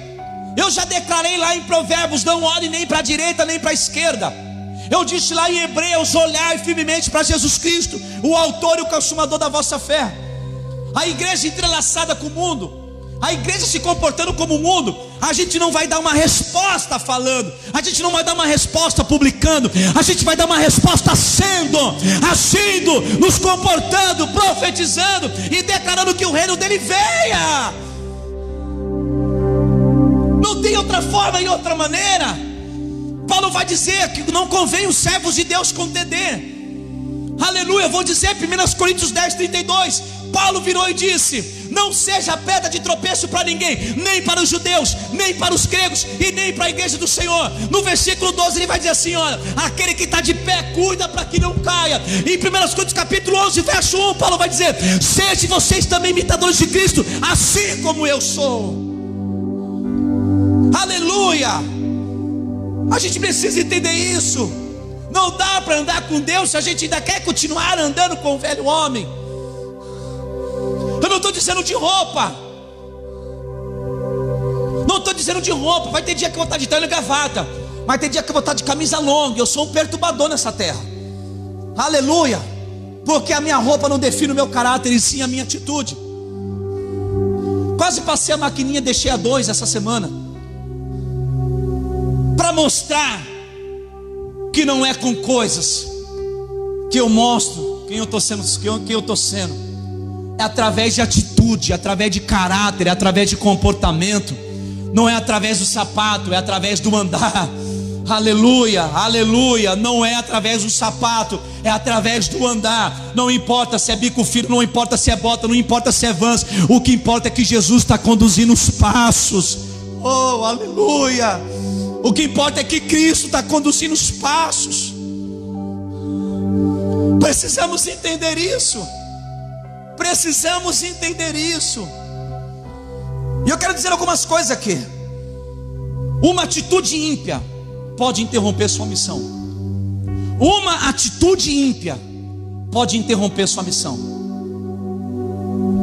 Eu já declarei lá em Provérbios: não olhe nem para a direita nem para a esquerda. Eu disse lá em Hebreus: olhai firmemente para Jesus Cristo, o autor e o consumador da vossa fé. A igreja entrelaçada com o mundo, a igreja se comportando como o mundo, a gente não vai dar uma resposta falando, a gente não vai dar uma resposta publicando, a gente vai dar uma resposta sendo, agindo, nos comportando, profetizando e declarando que o reino dele venha. Não tem outra forma e outra maneira. Paulo vai dizer que não convém os servos de Deus Dedê. Aleluia, vou dizer 1 Coríntios 10, 32. Paulo virou e disse: Não seja pedra de tropeço para ninguém, nem para os judeus, nem para os gregos e nem para a igreja do Senhor. No versículo 12 ele vai dizer assim: Olha, aquele que está de pé, cuida para que não caia. Em 1 Coríntios capítulo 11, verso 1, Paulo vai dizer: Sejam vocês também imitadores de Cristo, assim como eu sou. Aleluia! A gente precisa entender isso. Não dá para andar com Deus se a gente ainda quer continuar andando com o velho homem. Não estou dizendo de roupa. Não estou dizendo de roupa. Vai ter dia que eu vou estar de terno e gravata. Vai ter dia que eu vou estar de camisa longa. Eu sou um perturbador nessa terra. Aleluia. Porque a minha roupa não define o meu caráter e sim a minha atitude. Quase passei a maquininha, deixei a dois essa semana. Para mostrar que não é com coisas que eu mostro quem eu estou sendo, quem eu estou sendo é através de atitude, é através de caráter, é através de comportamento, não é através do sapato, é através do andar. (laughs) Aleluia, aleluia. Não é através do sapato, é através do andar. Não importa se é bico fino, não importa se é bota, não importa se é vans. O que importa é que Jesus está conduzindo os passos. Oh, aleluia. O que importa é que Cristo está conduzindo os passos. Precisamos entender isso. Precisamos entender isso. E eu quero dizer algumas coisas aqui. Uma atitude ímpia pode interromper sua missão. Uma atitude ímpia pode interromper sua missão.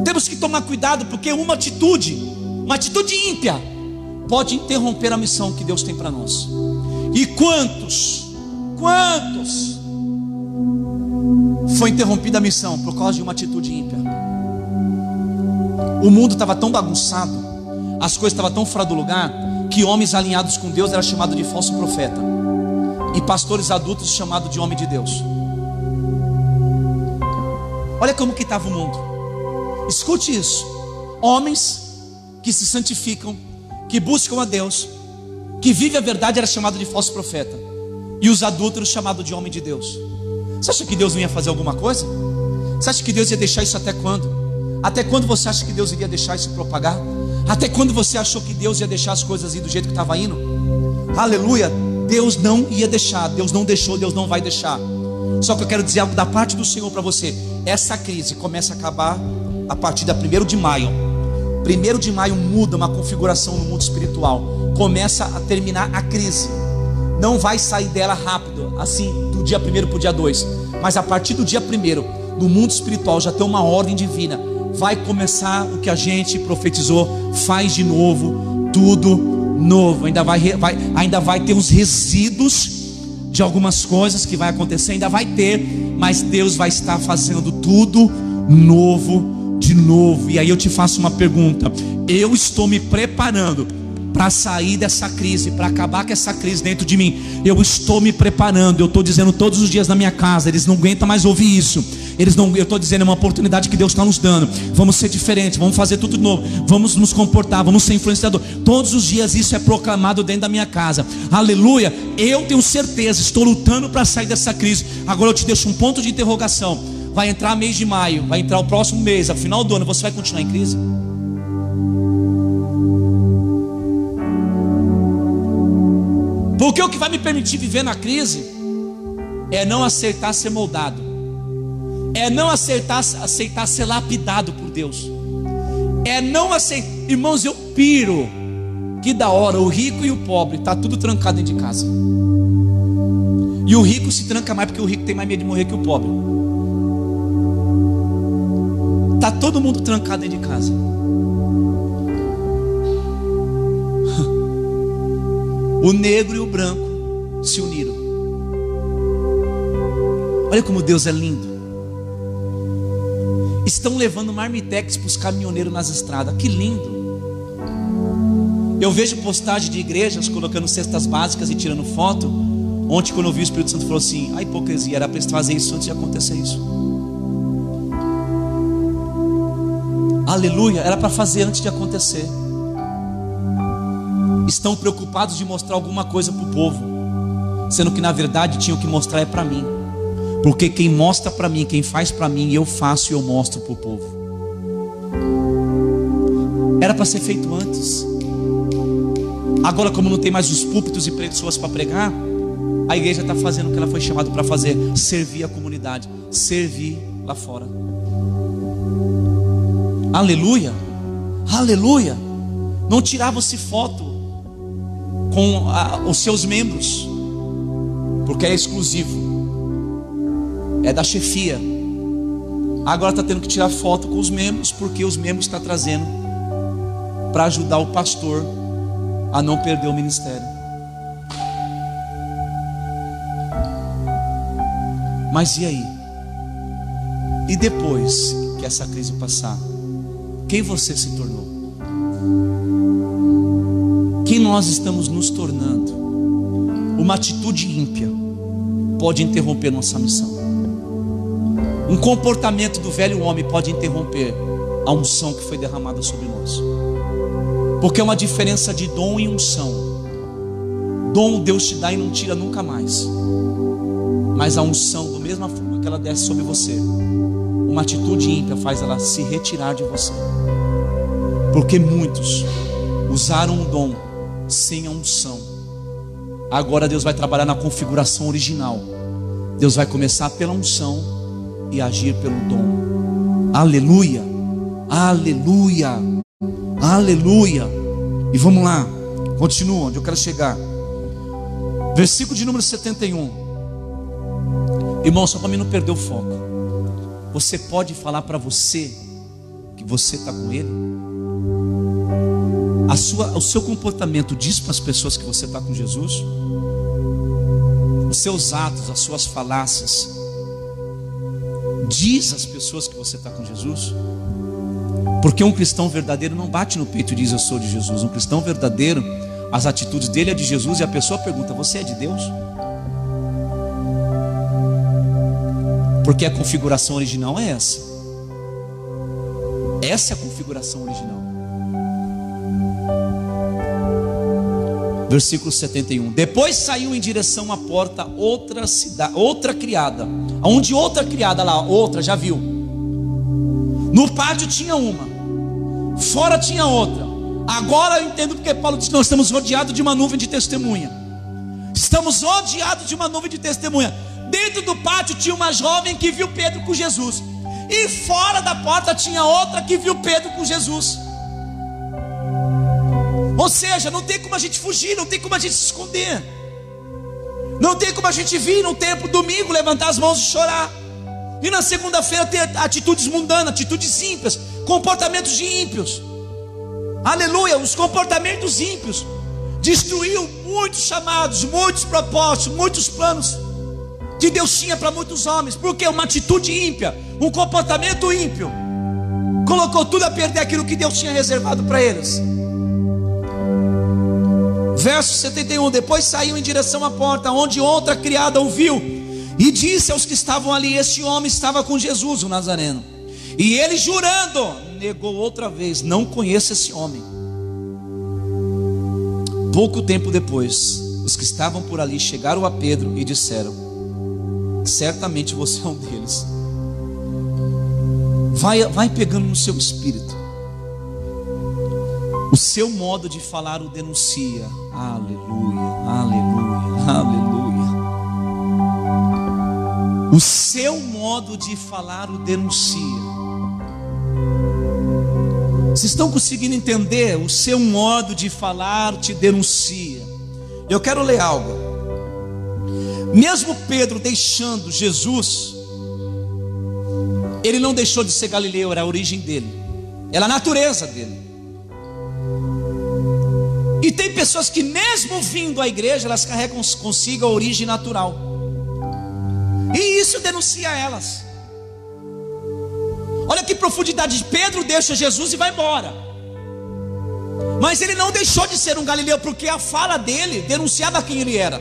Temos que tomar cuidado porque uma atitude, uma atitude ímpia, pode interromper a missão que Deus tem para nós. E quantos, quantos foi interrompida a missão por causa de uma atitude ímpia. O mundo estava tão bagunçado, as coisas estavam tão fora do lugar, que homens alinhados com Deus eram chamados de falso profeta, e pastores adultos chamados de homem de Deus. Olha como que estava o mundo. Escute isso. Homens que se santificam, que buscam a Deus, que vivem a verdade era chamado de falso profeta, e os adúlteros chamados de homem de Deus. Você acha que Deus não ia fazer alguma coisa? Você acha que Deus ia deixar isso até quando? Até quando você acha que Deus iria deixar isso propagar? Até quando você achou que Deus ia deixar as coisas ir do jeito que estava indo? Aleluia! Deus não ia deixar, Deus não deixou, Deus não vai deixar. Só que eu quero dizer algo da parte do Senhor para você. Essa crise começa a acabar a partir da 1 de maio. 1 de maio muda uma configuração no mundo espiritual. Começa a terminar a crise. Não vai sair dela rápido, assim, do dia 1 para o dia 2. Mas a partir do dia 1, no mundo espiritual já tem uma ordem divina. Vai começar o que a gente profetizou, faz de novo, tudo novo. Ainda vai, vai, ainda vai ter os resíduos de algumas coisas que vai acontecer, ainda vai ter, mas Deus vai estar fazendo tudo novo de novo. E aí eu te faço uma pergunta: eu estou me preparando para sair dessa crise, para acabar com essa crise dentro de mim. Eu estou me preparando, eu estou dizendo todos os dias na minha casa, eles não aguentam mais ouvir isso. Eles não, eu estou dizendo, é uma oportunidade que Deus está nos dando. Vamos ser diferentes, vamos fazer tudo de novo, vamos nos comportar, vamos ser influenciador. Todos os dias isso é proclamado dentro da minha casa. Aleluia. Eu tenho certeza, estou lutando para sair dessa crise. Agora eu te deixo um ponto de interrogação. Vai entrar mês de maio, vai entrar o próximo mês, a final do ano, você vai continuar em crise? Porque o que vai me permitir viver na crise é não aceitar ser moldado, é não aceitar, aceitar ser lapidado por Deus, é não aceitar, irmãos, eu piro Que da hora, o rico e o pobre tá tudo trancado dentro de casa. E o rico se tranca mais porque o rico tem mais medo de morrer que o pobre. Tá todo mundo trancado dentro de casa. (laughs) O negro e o branco se uniram. Olha como Deus é lindo. Estão levando marmitex para os caminhoneiros nas estradas. Que lindo. Eu vejo postagem de igrejas colocando cestas básicas e tirando foto. Ontem, quando eu vi o Espírito Santo, falou assim: a hipocrisia era para fazer isso antes de acontecer isso. Aleluia, era para fazer antes de acontecer estão preocupados de mostrar alguma coisa para o povo, sendo que na verdade tinham que mostrar é para mim, porque quem mostra para mim, quem faz para mim, eu faço e eu mostro para o povo. Era para ser feito antes. Agora, como não tem mais os púlpitos e pessoas para pregar, a igreja está fazendo o que ela foi chamada para fazer: servir a comunidade, servir lá fora. Aleluia, aleluia. Não tirava-se foto com a, os seus membros, porque é exclusivo, é da chefia. Agora está tendo que tirar foto com os membros, porque os membros está trazendo para ajudar o pastor a não perder o ministério. Mas e aí? E depois que essa crise passar, quem você se tornou? quem nós estamos nos tornando, uma atitude ímpia pode interromper nossa missão. Um comportamento do velho homem pode interromper a unção que foi derramada sobre nós. Porque é uma diferença de dom e unção. Dom Deus te dá e não tira nunca mais. Mas a unção, da mesma forma que ela desce sobre você, uma atitude ímpia faz ela se retirar de você. Porque muitos usaram o dom sem a unção. Agora Deus vai trabalhar na configuração original. Deus vai começar pela unção e agir pelo dom. Aleluia, aleluia, aleluia. E vamos lá, continua onde eu quero chegar. Versículo de número 71. Irmão, só para mim não perder o foco. Você pode falar para você que você está com Ele? a sua, o seu comportamento diz para as pessoas que você está com Jesus? Os seus atos, as suas falácias, diz às pessoas que você está com Jesus? Porque um cristão verdadeiro não bate no peito e diz eu sou de Jesus. Um cristão verdadeiro, as atitudes dele é de Jesus e a pessoa pergunta: Você é de Deus? Porque a configuração original é essa. Essa é a configuração original. Versículo 71. Depois saiu em direção à porta outra cidade, outra criada. Onde outra criada lá, outra, já viu? No pátio tinha uma. Fora tinha outra. Agora eu entendo porque Paulo diz nós estamos rodeados de uma nuvem de testemunha. Estamos rodeados de uma nuvem de testemunha. Dentro do pátio tinha uma jovem que viu Pedro com Jesus. E fora da porta tinha outra que viu Pedro com Jesus. Ou seja, não tem como a gente fugir, não tem como a gente se esconder. Não tem como a gente vir no templo domingo, levantar as mãos e chorar. E na segunda-feira ter atitudes mundanas, atitudes ímpias, comportamentos de ímpios. Aleluia, os comportamentos ímpios destruiu muitos chamados, muitos propósitos, muitos planos que Deus tinha para muitos homens. Porque uma atitude ímpia, um comportamento ímpio, colocou tudo a perder aquilo que Deus tinha reservado para eles. Verso 71: Depois saiu em direção à porta, onde outra criada ouviu, e disse aos que estavam ali: Este homem estava com Jesus, o Nazareno. E ele, jurando, negou outra vez: Não conheço esse homem. Pouco tempo depois, os que estavam por ali chegaram a Pedro e disseram: Certamente você é um deles. Vai, vai pegando no seu espírito. O seu modo de falar o denuncia. Aleluia, aleluia, aleluia. O seu modo de falar o denuncia. Vocês estão conseguindo entender? O seu modo de falar te denuncia. Eu quero ler algo. Mesmo Pedro deixando Jesus, ele não deixou de ser galileu, era a origem dele, era a natureza dele. E tem pessoas que, mesmo vindo à igreja, elas carregam consigo a origem natural, e isso denuncia elas. Olha que profundidade. Pedro deixa Jesus e vai embora. Mas ele não deixou de ser um galileu, porque a fala dele denunciava quem ele era.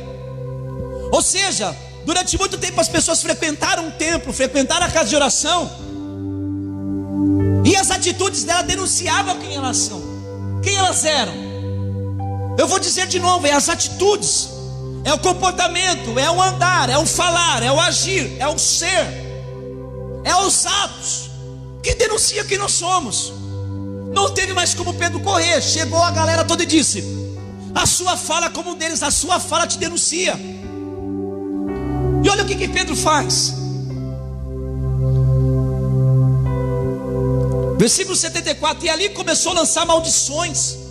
Ou seja, durante muito tempo as pessoas frequentaram o templo, frequentaram a casa de oração, e as atitudes dela denunciavam quem elas são, quem elas eram. Eu vou dizer de novo: é as atitudes, é o comportamento, é o andar, é o falar, é o agir, é o ser, é os atos que denuncia quem nós somos. Não teve mais como Pedro correr. Chegou a galera toda e disse: A sua fala, como um deles, a sua fala te denuncia. E olha o que, que Pedro faz. Versículo 74: E ali começou a lançar maldições.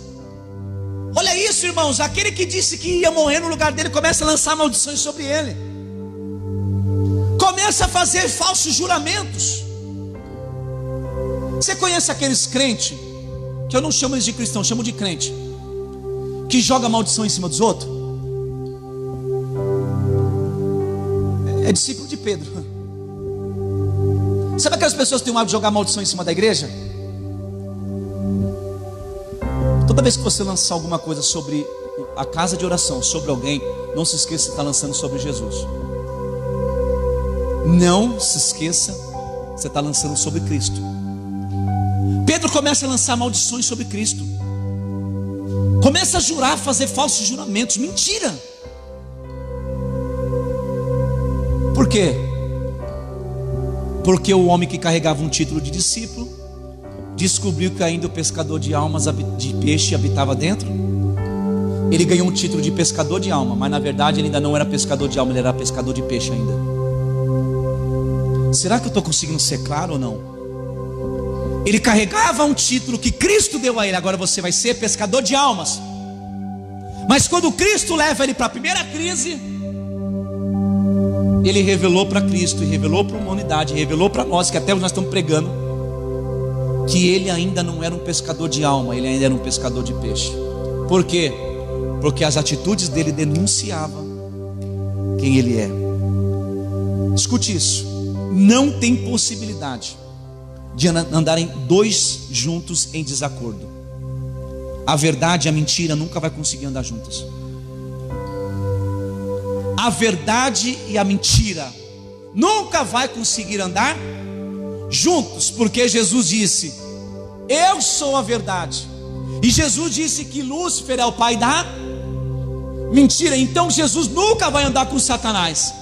Olha isso, irmãos. Aquele que disse que ia morrer no lugar dele começa a lançar maldições sobre ele. Começa a fazer falsos juramentos. Você conhece aqueles crentes, que eu não chamo eles de cristão, chamo de crente, que joga maldição em cima dos outros? É discípulo de Pedro. Sabe aquelas pessoas que têm o hábito de jogar maldição em cima da igreja? Toda vez que você lançar alguma coisa sobre a casa de oração, sobre alguém, não se esqueça que está lançando sobre Jesus. Não se esqueça, você está lançando sobre Cristo. Pedro começa a lançar maldições sobre Cristo. Começa a jurar, fazer falsos juramentos. Mentira. Por quê? Porque o homem que carregava um título de discípulo descobriu que ainda o pescador de almas de peixe habitava dentro. Ele ganhou um título de pescador de alma, mas na verdade ele ainda não era pescador de alma, ele era pescador de peixe ainda. Será que eu estou conseguindo ser claro ou não? Ele carregava um título que Cristo deu a ele. Agora você vai ser pescador de almas. Mas quando Cristo leva ele para a primeira crise, ele revelou para Cristo, revelou para a humanidade, revelou para nós, que até nós estamos pregando, que ele ainda não era um pescador de alma, ele ainda era um pescador de peixe. Por quê? Porque as atitudes dele denunciavam quem ele é. Escute isso. Não tem possibilidade de andarem dois juntos em desacordo. A verdade e a mentira nunca vai conseguir andar juntas. A verdade e a mentira nunca vai conseguir andar juntos, porque Jesus disse: Eu sou a verdade. E Jesus disse que Lúcifer é o pai da mentira. Então Jesus nunca vai andar com Satanás.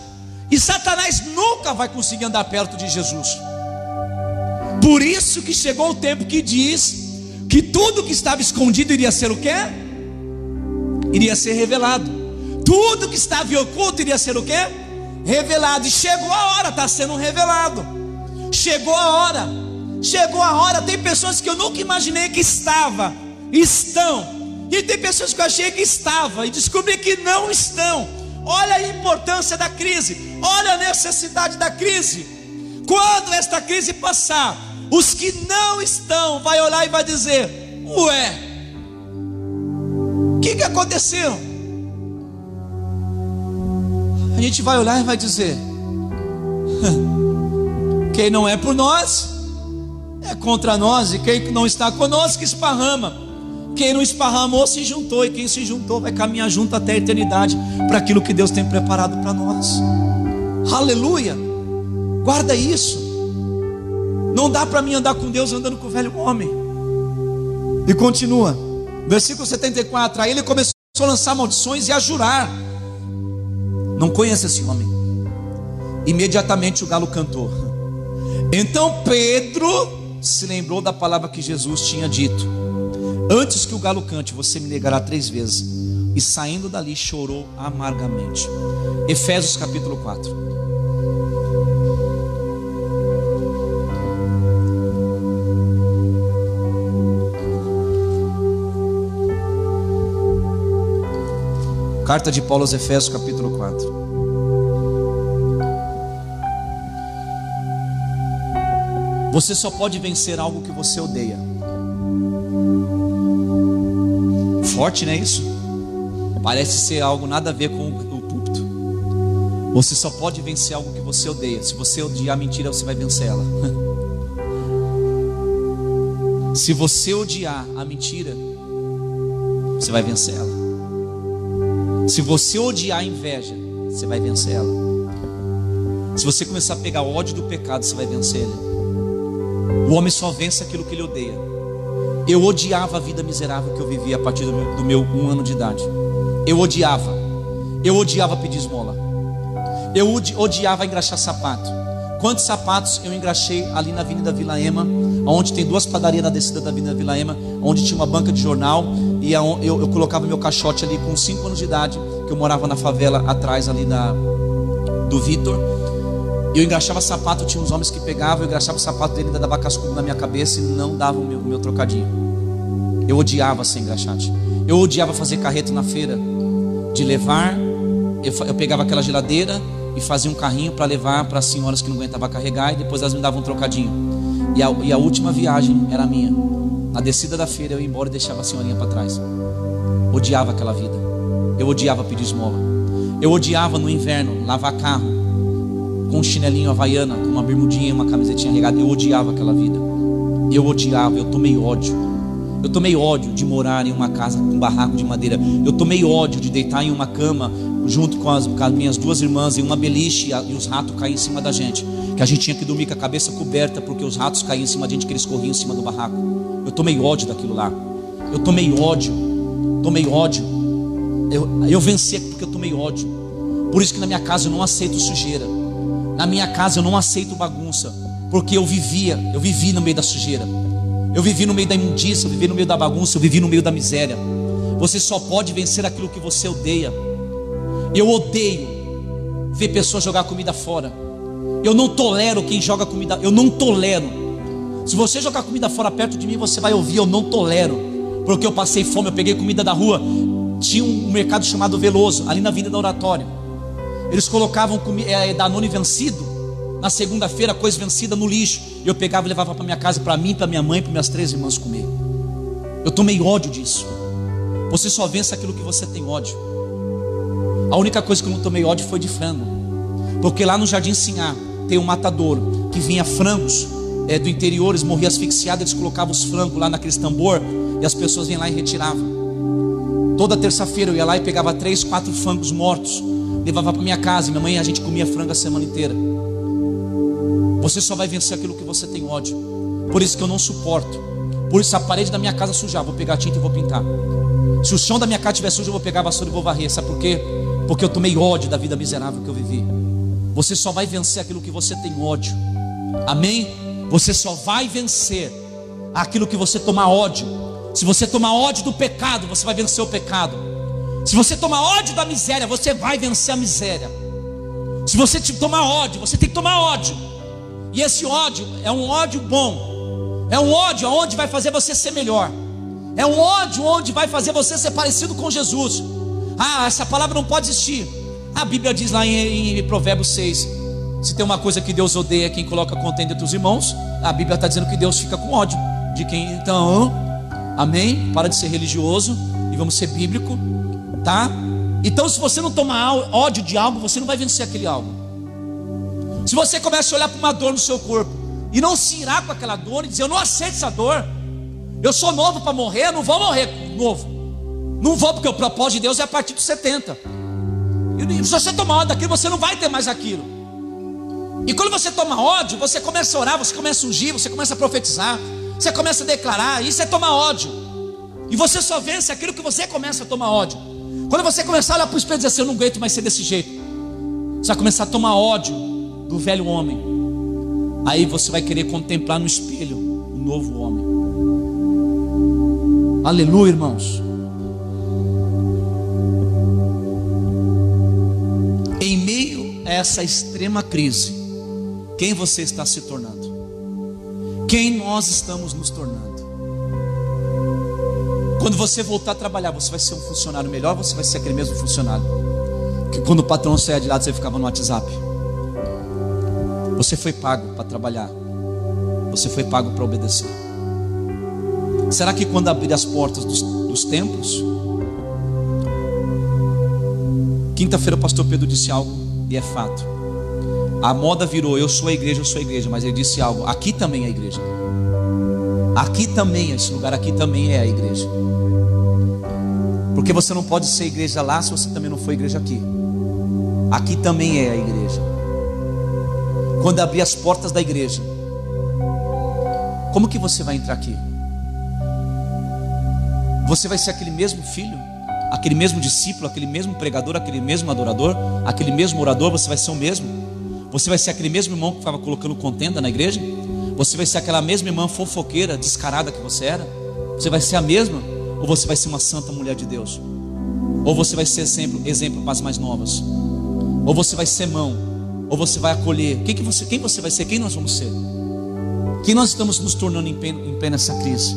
E Satanás nunca vai conseguir andar perto de Jesus. Por isso que chegou o tempo que diz que tudo que estava escondido iria ser o quê? Iria ser revelado. Tudo que estava oculto iria ser o quê? Revelado. E chegou a hora, está sendo revelado. Chegou a hora. Chegou a hora. Tem pessoas que eu nunca imaginei que estava, estão. E tem pessoas que eu achei que estava e descobri que não estão. Olha a importância da crise. Olha a necessidade da crise. Quando esta crise passar, os que não estão, vai olhar e vai dizer: Ué, o que, que aconteceu? A gente vai olhar e vai dizer: (laughs) Quem não é por nós, é contra nós, e quem não está conosco esparrama. Quem não esparramou se juntou, e quem se juntou vai caminhar junto até a eternidade para aquilo que Deus tem preparado para nós. Aleluia! Guarda isso. Não dá para mim andar com Deus andando com o velho homem. E continua. Versículo 74. Aí ele começou a lançar maldições e a jurar. Não conheço esse homem. Imediatamente o galo cantou. Então Pedro se lembrou da palavra que Jesus tinha dito: Antes que o galo cante, você me negará três vezes. E saindo dali chorou amargamente. Efésios capítulo 4. Carta de Paulo aos Efésios, capítulo 4. Você só pode vencer algo que você odeia. Forte, não é isso? Parece ser algo nada a ver com o púlpito. Você só pode vencer algo que você odeia. Se você odiar a mentira, você vai vencer ela. (laughs) Se você odiar a mentira, você vai vencer ela. Se você odiar a inveja, você vai vencer ela. Se você começar a pegar ódio do pecado, você vai vencer ele. O homem só vence aquilo que ele odeia. Eu odiava a vida miserável que eu vivia a partir do meu, do meu um ano de idade. Eu odiava. Eu odiava pedir esmola. Eu odiava engraxar sapato. Quantos sapatos eu engraxei ali na Avenida Vila Ema, onde tem duas padarias na descida da Avenida Vila Ema, onde tinha uma banca de jornal, e eu, eu colocava meu caixote ali com 5 anos de idade, que eu morava na favela atrás ali da, do Vitor. Eu engraxava sapato, tinha uns homens que pegavam, eu engraxava o sapato dele, dava cascudo na minha cabeça e não dava o meu, o meu trocadinho. Eu odiava ser engraxate. Eu odiava fazer carreto na feira, de levar, eu, eu pegava aquela geladeira, e fazia um carrinho para levar para as senhoras que não aguentavam carregar e depois elas me davam um trocadinho. E a, e a última viagem era minha. Na descida da feira eu ia embora e deixava a senhorinha para trás. Odiava aquela vida. Eu odiava pedir esmola. Eu odiava no inverno lavar carro com um chinelinho havaiana, com uma bermudinha uma camisetinha regada. Eu odiava aquela vida. Eu odiava, eu tomei ódio. Eu tomei ódio de morar em uma casa com um barraco de madeira. Eu tomei ódio de deitar em uma cama junto com as, com as minhas duas irmãs, em uma beliche e os ratos caíam em cima da gente. Que a gente tinha que dormir com a cabeça coberta, porque os ratos caíam em cima da gente, que eles corriam em cima do barraco. Eu tomei ódio daquilo lá. Eu tomei ódio. Tomei ódio. Eu, eu venci porque eu tomei ódio. Por isso que na minha casa eu não aceito sujeira. Na minha casa eu não aceito bagunça. Porque eu vivia, eu vivi no meio da sujeira. Eu vivi no meio da imundícia, eu vivi no meio da bagunça, eu vivi no meio da miséria. Você só pode vencer aquilo que você odeia. Eu odeio ver pessoas jogar comida fora. Eu não tolero quem joga comida. Eu não tolero. Se você jogar comida fora perto de mim, você vai ouvir. Eu não tolero. Porque eu passei fome, eu peguei comida da rua. Tinha um mercado chamado Veloso, ali na Vinda da Oratória. Eles colocavam é, Danone vencido. Na segunda-feira, coisa vencida no lixo. Eu pegava e levava para minha casa, para mim, para minha mãe, para minhas três irmãs comer. Eu tomei ódio disso. Você só vence aquilo que você tem ódio. A única coisa que eu não tomei ódio foi de frango. Porque lá no Jardim Sinhá tem um matador que vinha frangos é, do interior, eles morriam asfixiados, eles colocavam os frangos lá naqueles tambor e as pessoas vinham lá e retiravam. Toda terça-feira eu ia lá e pegava três, quatro frangos mortos, levava para minha casa. Minha mãe a gente comia frango a semana inteira. Você só vai vencer aquilo que você tem ódio. Por isso que eu não suporto. Por isso a parede da minha casa sujar, vou pegar tinta e vou pintar. Se o chão da minha casa estiver sujo, eu vou pegar a vassoura e vou varrer. Sabe por quê? porque eu tomei ódio da vida miserável que eu vivi. Você só vai vencer aquilo que você tem ódio. Amém? Você só vai vencer aquilo que você tomar ódio. Se você tomar ódio do pecado, você vai vencer o pecado. Se você tomar ódio da miséria, você vai vencer a miséria. Se você tomar ódio, você tem que tomar ódio. E esse ódio é um ódio bom. É um ódio onde vai fazer você ser melhor. É um ódio onde vai fazer você ser parecido com Jesus. Ah, essa palavra não pode existir. A Bíblia diz lá em, em Provérbios 6: se tem uma coisa que Deus odeia, é quem coloca contenda entre os irmãos, a Bíblia está dizendo que Deus fica com ódio de quem. Então, amém? Para de ser religioso e vamos ser bíblico, tá? Então, se você não tomar ódio de algo, você não vai vencer aquele algo. Se você começa a olhar para uma dor no seu corpo e não se irar com aquela dor e dizer: Eu não aceito essa dor, eu sou novo para morrer, eu não vou morrer novo. Não vou, porque o propósito de Deus é a partir dos 70. E se você tomar ódio daquilo, você não vai ter mais aquilo. E quando você toma ódio, você começa a orar, você começa a ungir, você começa a profetizar, você começa a declarar, isso é tomar ódio. E você só vence aquilo que você começa a tomar ódio. Quando você começar a olhar para o espelho e dizer assim, eu não aguento mais ser desse jeito, você vai começar a tomar ódio do velho homem. Aí você vai querer contemplar no espelho o novo homem. Aleluia, irmãos. essa extrema crise, quem você está se tornando? Quem nós estamos nos tornando? Quando você voltar a trabalhar, você vai ser um funcionário melhor, você vai ser aquele mesmo funcionário. Que quando o patrão saia de lado, você ficava no WhatsApp. Você foi pago para trabalhar. Você foi pago para obedecer. Será que quando abrir as portas dos, dos templos, quinta-feira o pastor Pedro disse algo e é fato. A moda virou eu sou a igreja, eu sou a igreja, mas ele disse algo, aqui também é a igreja. Aqui também, esse lugar aqui também é a igreja. Porque você não pode ser igreja lá se você também não for igreja aqui. Aqui também é a igreja. Quando abrir as portas da igreja, como que você vai entrar aqui? Você vai ser aquele mesmo filho, aquele mesmo discípulo, aquele mesmo pregador, aquele mesmo adorador, aquele mesmo orador, você vai ser o mesmo? Você vai ser aquele mesmo irmão que estava colocando contenda na igreja? Você vai ser aquela mesma irmã fofoqueira, descarada que você era? Você vai ser a mesma? Ou você vai ser uma santa mulher de Deus? Ou você vai ser exemplo, exemplo para as mais novas? Ou você vai ser mão? Ou você vai acolher? Quem, que você, quem você vai ser? Quem nós vamos ser? Quem nós estamos nos tornando em pleno, em crise?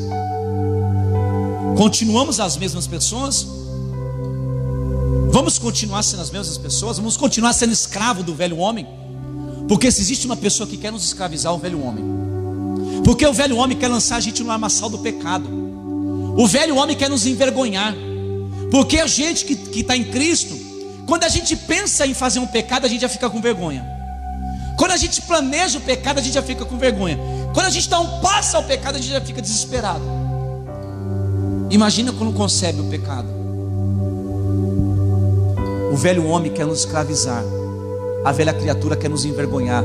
Continuamos as mesmas pessoas? Vamos continuar sendo as mesmas pessoas? Vamos continuar sendo escravo do velho homem? Porque se existe uma pessoa que quer nos escravizar, é o velho homem. Porque o velho homem quer lançar a gente no lamaçal do pecado. O velho homem quer nos envergonhar. Porque a gente que está em Cristo, quando a gente pensa em fazer um pecado, a gente já fica com vergonha. Quando a gente planeja o pecado, a gente já fica com vergonha. Quando a gente dá um passo ao pecado, a gente já fica desesperado. Imagina quando concebe o pecado. O velho homem quer nos escravizar. A velha criatura quer nos envergonhar.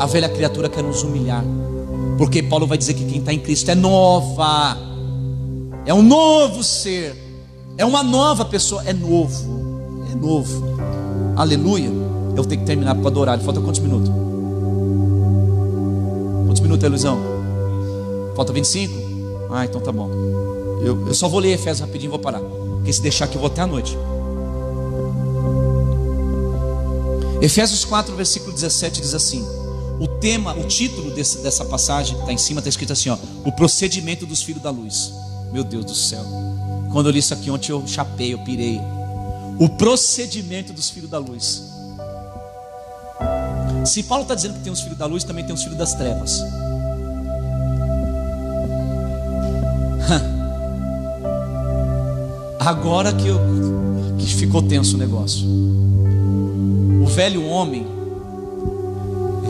A velha criatura quer nos humilhar. Porque Paulo vai dizer que quem está em Cristo é nova, é um novo ser, é uma nova pessoa, é novo, é novo. Aleluia. Eu tenho que terminar para adorar. Falta quantos minutos? Quantos minutos, Luizão? Falta 25? Ah, então tá bom. Eu, eu só vou ler Efésios rapidinho e vou parar. Porque se deixar aqui eu vou até a noite. Efésios 4, versículo 17 diz assim: o tema, o título desse, dessa passagem que está em cima está escrito assim: ó, o procedimento dos filhos da luz. Meu Deus do céu. Quando eu li isso aqui ontem, eu chapei, eu pirei. O procedimento dos filhos da luz. Se Paulo está dizendo que tem os filhos da luz, também tem os filhos das trevas. (laughs) Agora que, eu, que ficou tenso o negócio. O velho homem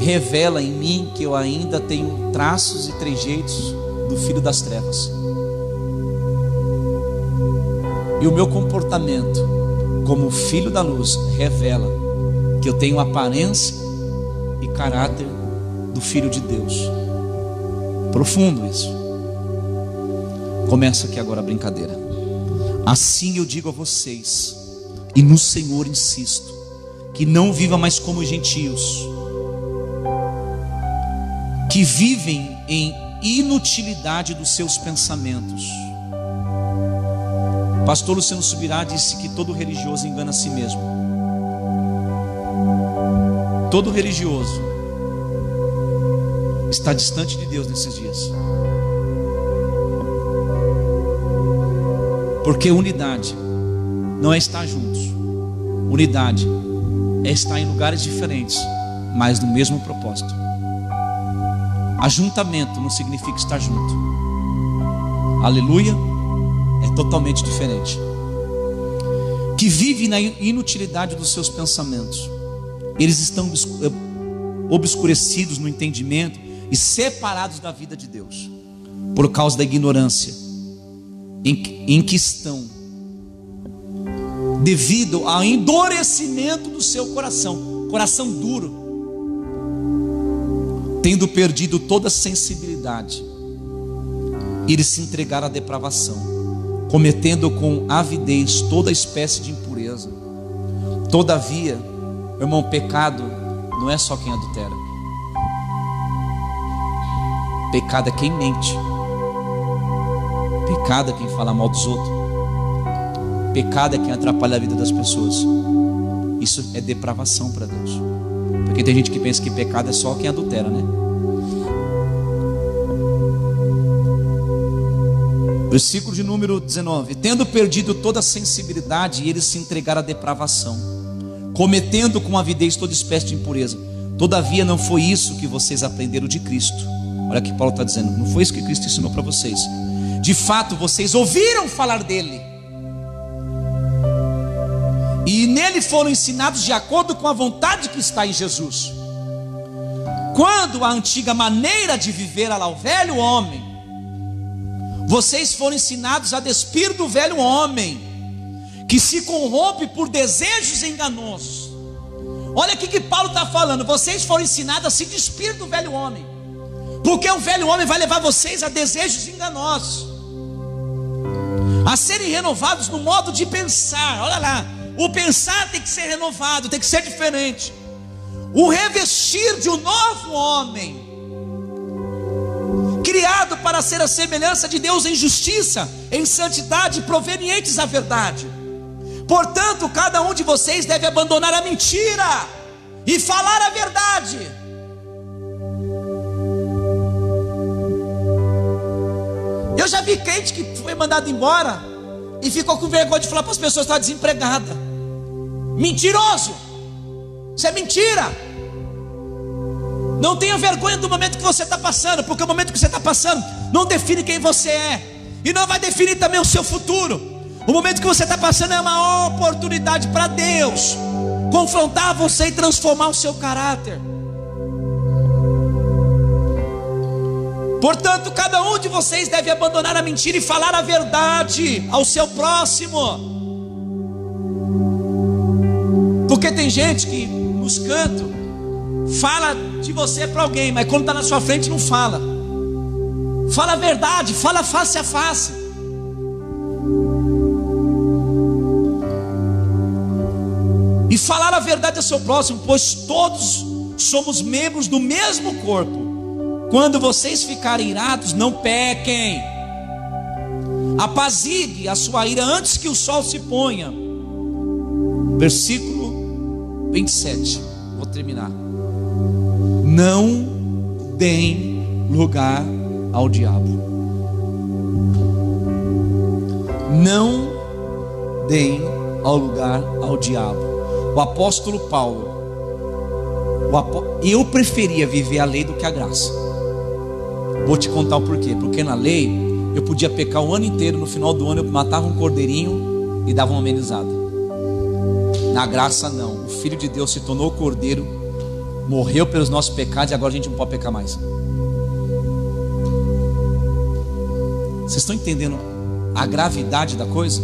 revela em mim que eu ainda tenho traços e trejeitos do filho das trevas. E o meu comportamento como filho da luz revela que eu tenho aparência e caráter do filho de Deus. Profundo isso. Começa aqui agora a brincadeira. Assim eu digo a vocês, e no Senhor insisto, que não viva mais como gentios que vivem em inutilidade dos seus pensamentos. Pastor Luciano Subirá disse que todo religioso engana a si mesmo. Todo religioso está distante de Deus nesses dias. Porque unidade não é estar juntos. Unidade é estar em lugares diferentes, mas no mesmo propósito. Ajuntamento não significa estar junto. Aleluia. É totalmente diferente. Que vive na inutilidade dos seus pensamentos. Eles estão eh, obscurecidos no entendimento e separados da vida de Deus, por causa da ignorância em que, em que estão, devido ao endurecimento do seu coração, coração duro tendo perdido toda sensibilidade, eles se entregaram à depravação, cometendo com avidez toda espécie de impureza. Todavia, irmão, pecado não é só quem adultera. Pecado é quem mente. Pecado é quem fala mal dos outros. Pecado é quem atrapalha a vida das pessoas. Isso é depravação para Deus. Porque tem gente que pensa que pecado é só quem adultera, né? Versículo de número 19: Tendo perdido toda a sensibilidade, eles se entregaram à depravação, cometendo com avidez toda espécie de impureza. Todavia, não foi isso que vocês aprenderam de Cristo. Olha que Paulo está dizendo: não foi isso que Cristo ensinou para vocês. De fato, vocês ouviram falar dele, nele foram ensinados de acordo com a vontade que está em Jesus. Quando a antiga maneira de viver era o velho homem, vocês foram ensinados a despir do velho homem, que se corrompe por desejos enganosos. Olha o que Paulo está falando. Vocês foram ensinados a se despir do velho homem, porque o velho homem vai levar vocês a desejos enganosos, a serem renovados no modo de pensar. Olha lá, o pensar tem que ser renovado, tem que ser diferente. O revestir de um novo homem, criado para ser a semelhança de Deus em justiça, em santidade, provenientes da verdade. Portanto, cada um de vocês deve abandonar a mentira e falar a verdade. Eu já vi crente que foi mandado embora e ficou com vergonha de falar para as pessoas que está desempregada. Mentiroso! Isso é mentira! Não tenha vergonha do momento que você está passando, porque o momento que você está passando não define quem você é, e não vai definir também o seu futuro. O momento que você está passando é uma oportunidade para Deus confrontar você e transformar o seu caráter. Portanto, cada um de vocês deve abandonar a mentira e falar a verdade ao seu próximo. Porque tem gente que nos cantos fala de você para alguém, mas quando está na sua frente não fala. Fala a verdade, fala face a face. E falar a verdade ao seu próximo, pois todos somos membros do mesmo corpo. Quando vocês ficarem irados, não pequem. Apazigue a sua ira antes que o sol se ponha. Versículo 27. Vou terminar. Não deem lugar ao diabo. Não deem ao lugar ao diabo. O apóstolo Paulo, o apó... eu preferia viver a lei do que a graça. Vou te contar o porquê. Porque na lei eu podia pecar o ano inteiro, no final do ano eu matava um cordeirinho e dava uma amenizada. Na graça não. O Filho de Deus se tornou cordeiro, morreu pelos nossos pecados e agora a gente não pode pecar mais. Vocês estão entendendo a gravidade da coisa?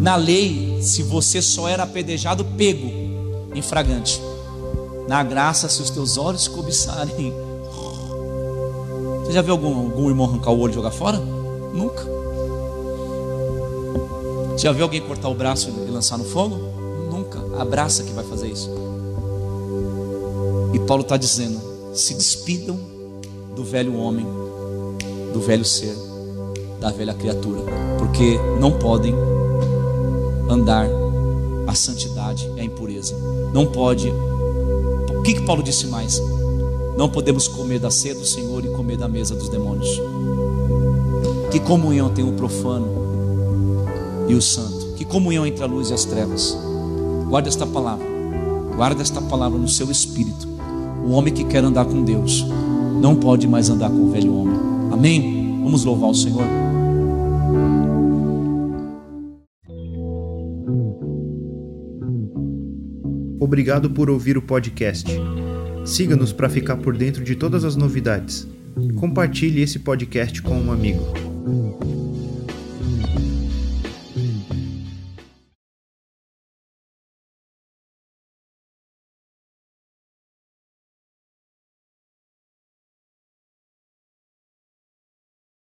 Na lei, se você só era apedrejado, pego, infragante. Na graça, se os teus olhos cobiçarem, já viu algum, algum irmão arrancar o olho e jogar fora? Nunca. Já viu alguém cortar o braço e lançar no fogo? Nunca. A braça que vai fazer isso. E Paulo está dizendo: se despidam do velho homem, do velho ser, da velha criatura, porque não podem andar a santidade e a impureza. Não pode. O que, que Paulo disse mais? Não podemos comer da ceia do Senhor e comer da mesa dos demônios. Que comunhão tem o profano e o santo? Que comunhão entre a luz e as trevas? Guarda esta palavra. Guarda esta palavra no seu espírito. O homem que quer andar com Deus não pode mais andar com o velho homem. Amém? Vamos louvar o Senhor. Obrigado por ouvir o podcast. Siga-nos para ficar por dentro de todas as novidades. Compartilhe esse podcast com um amigo.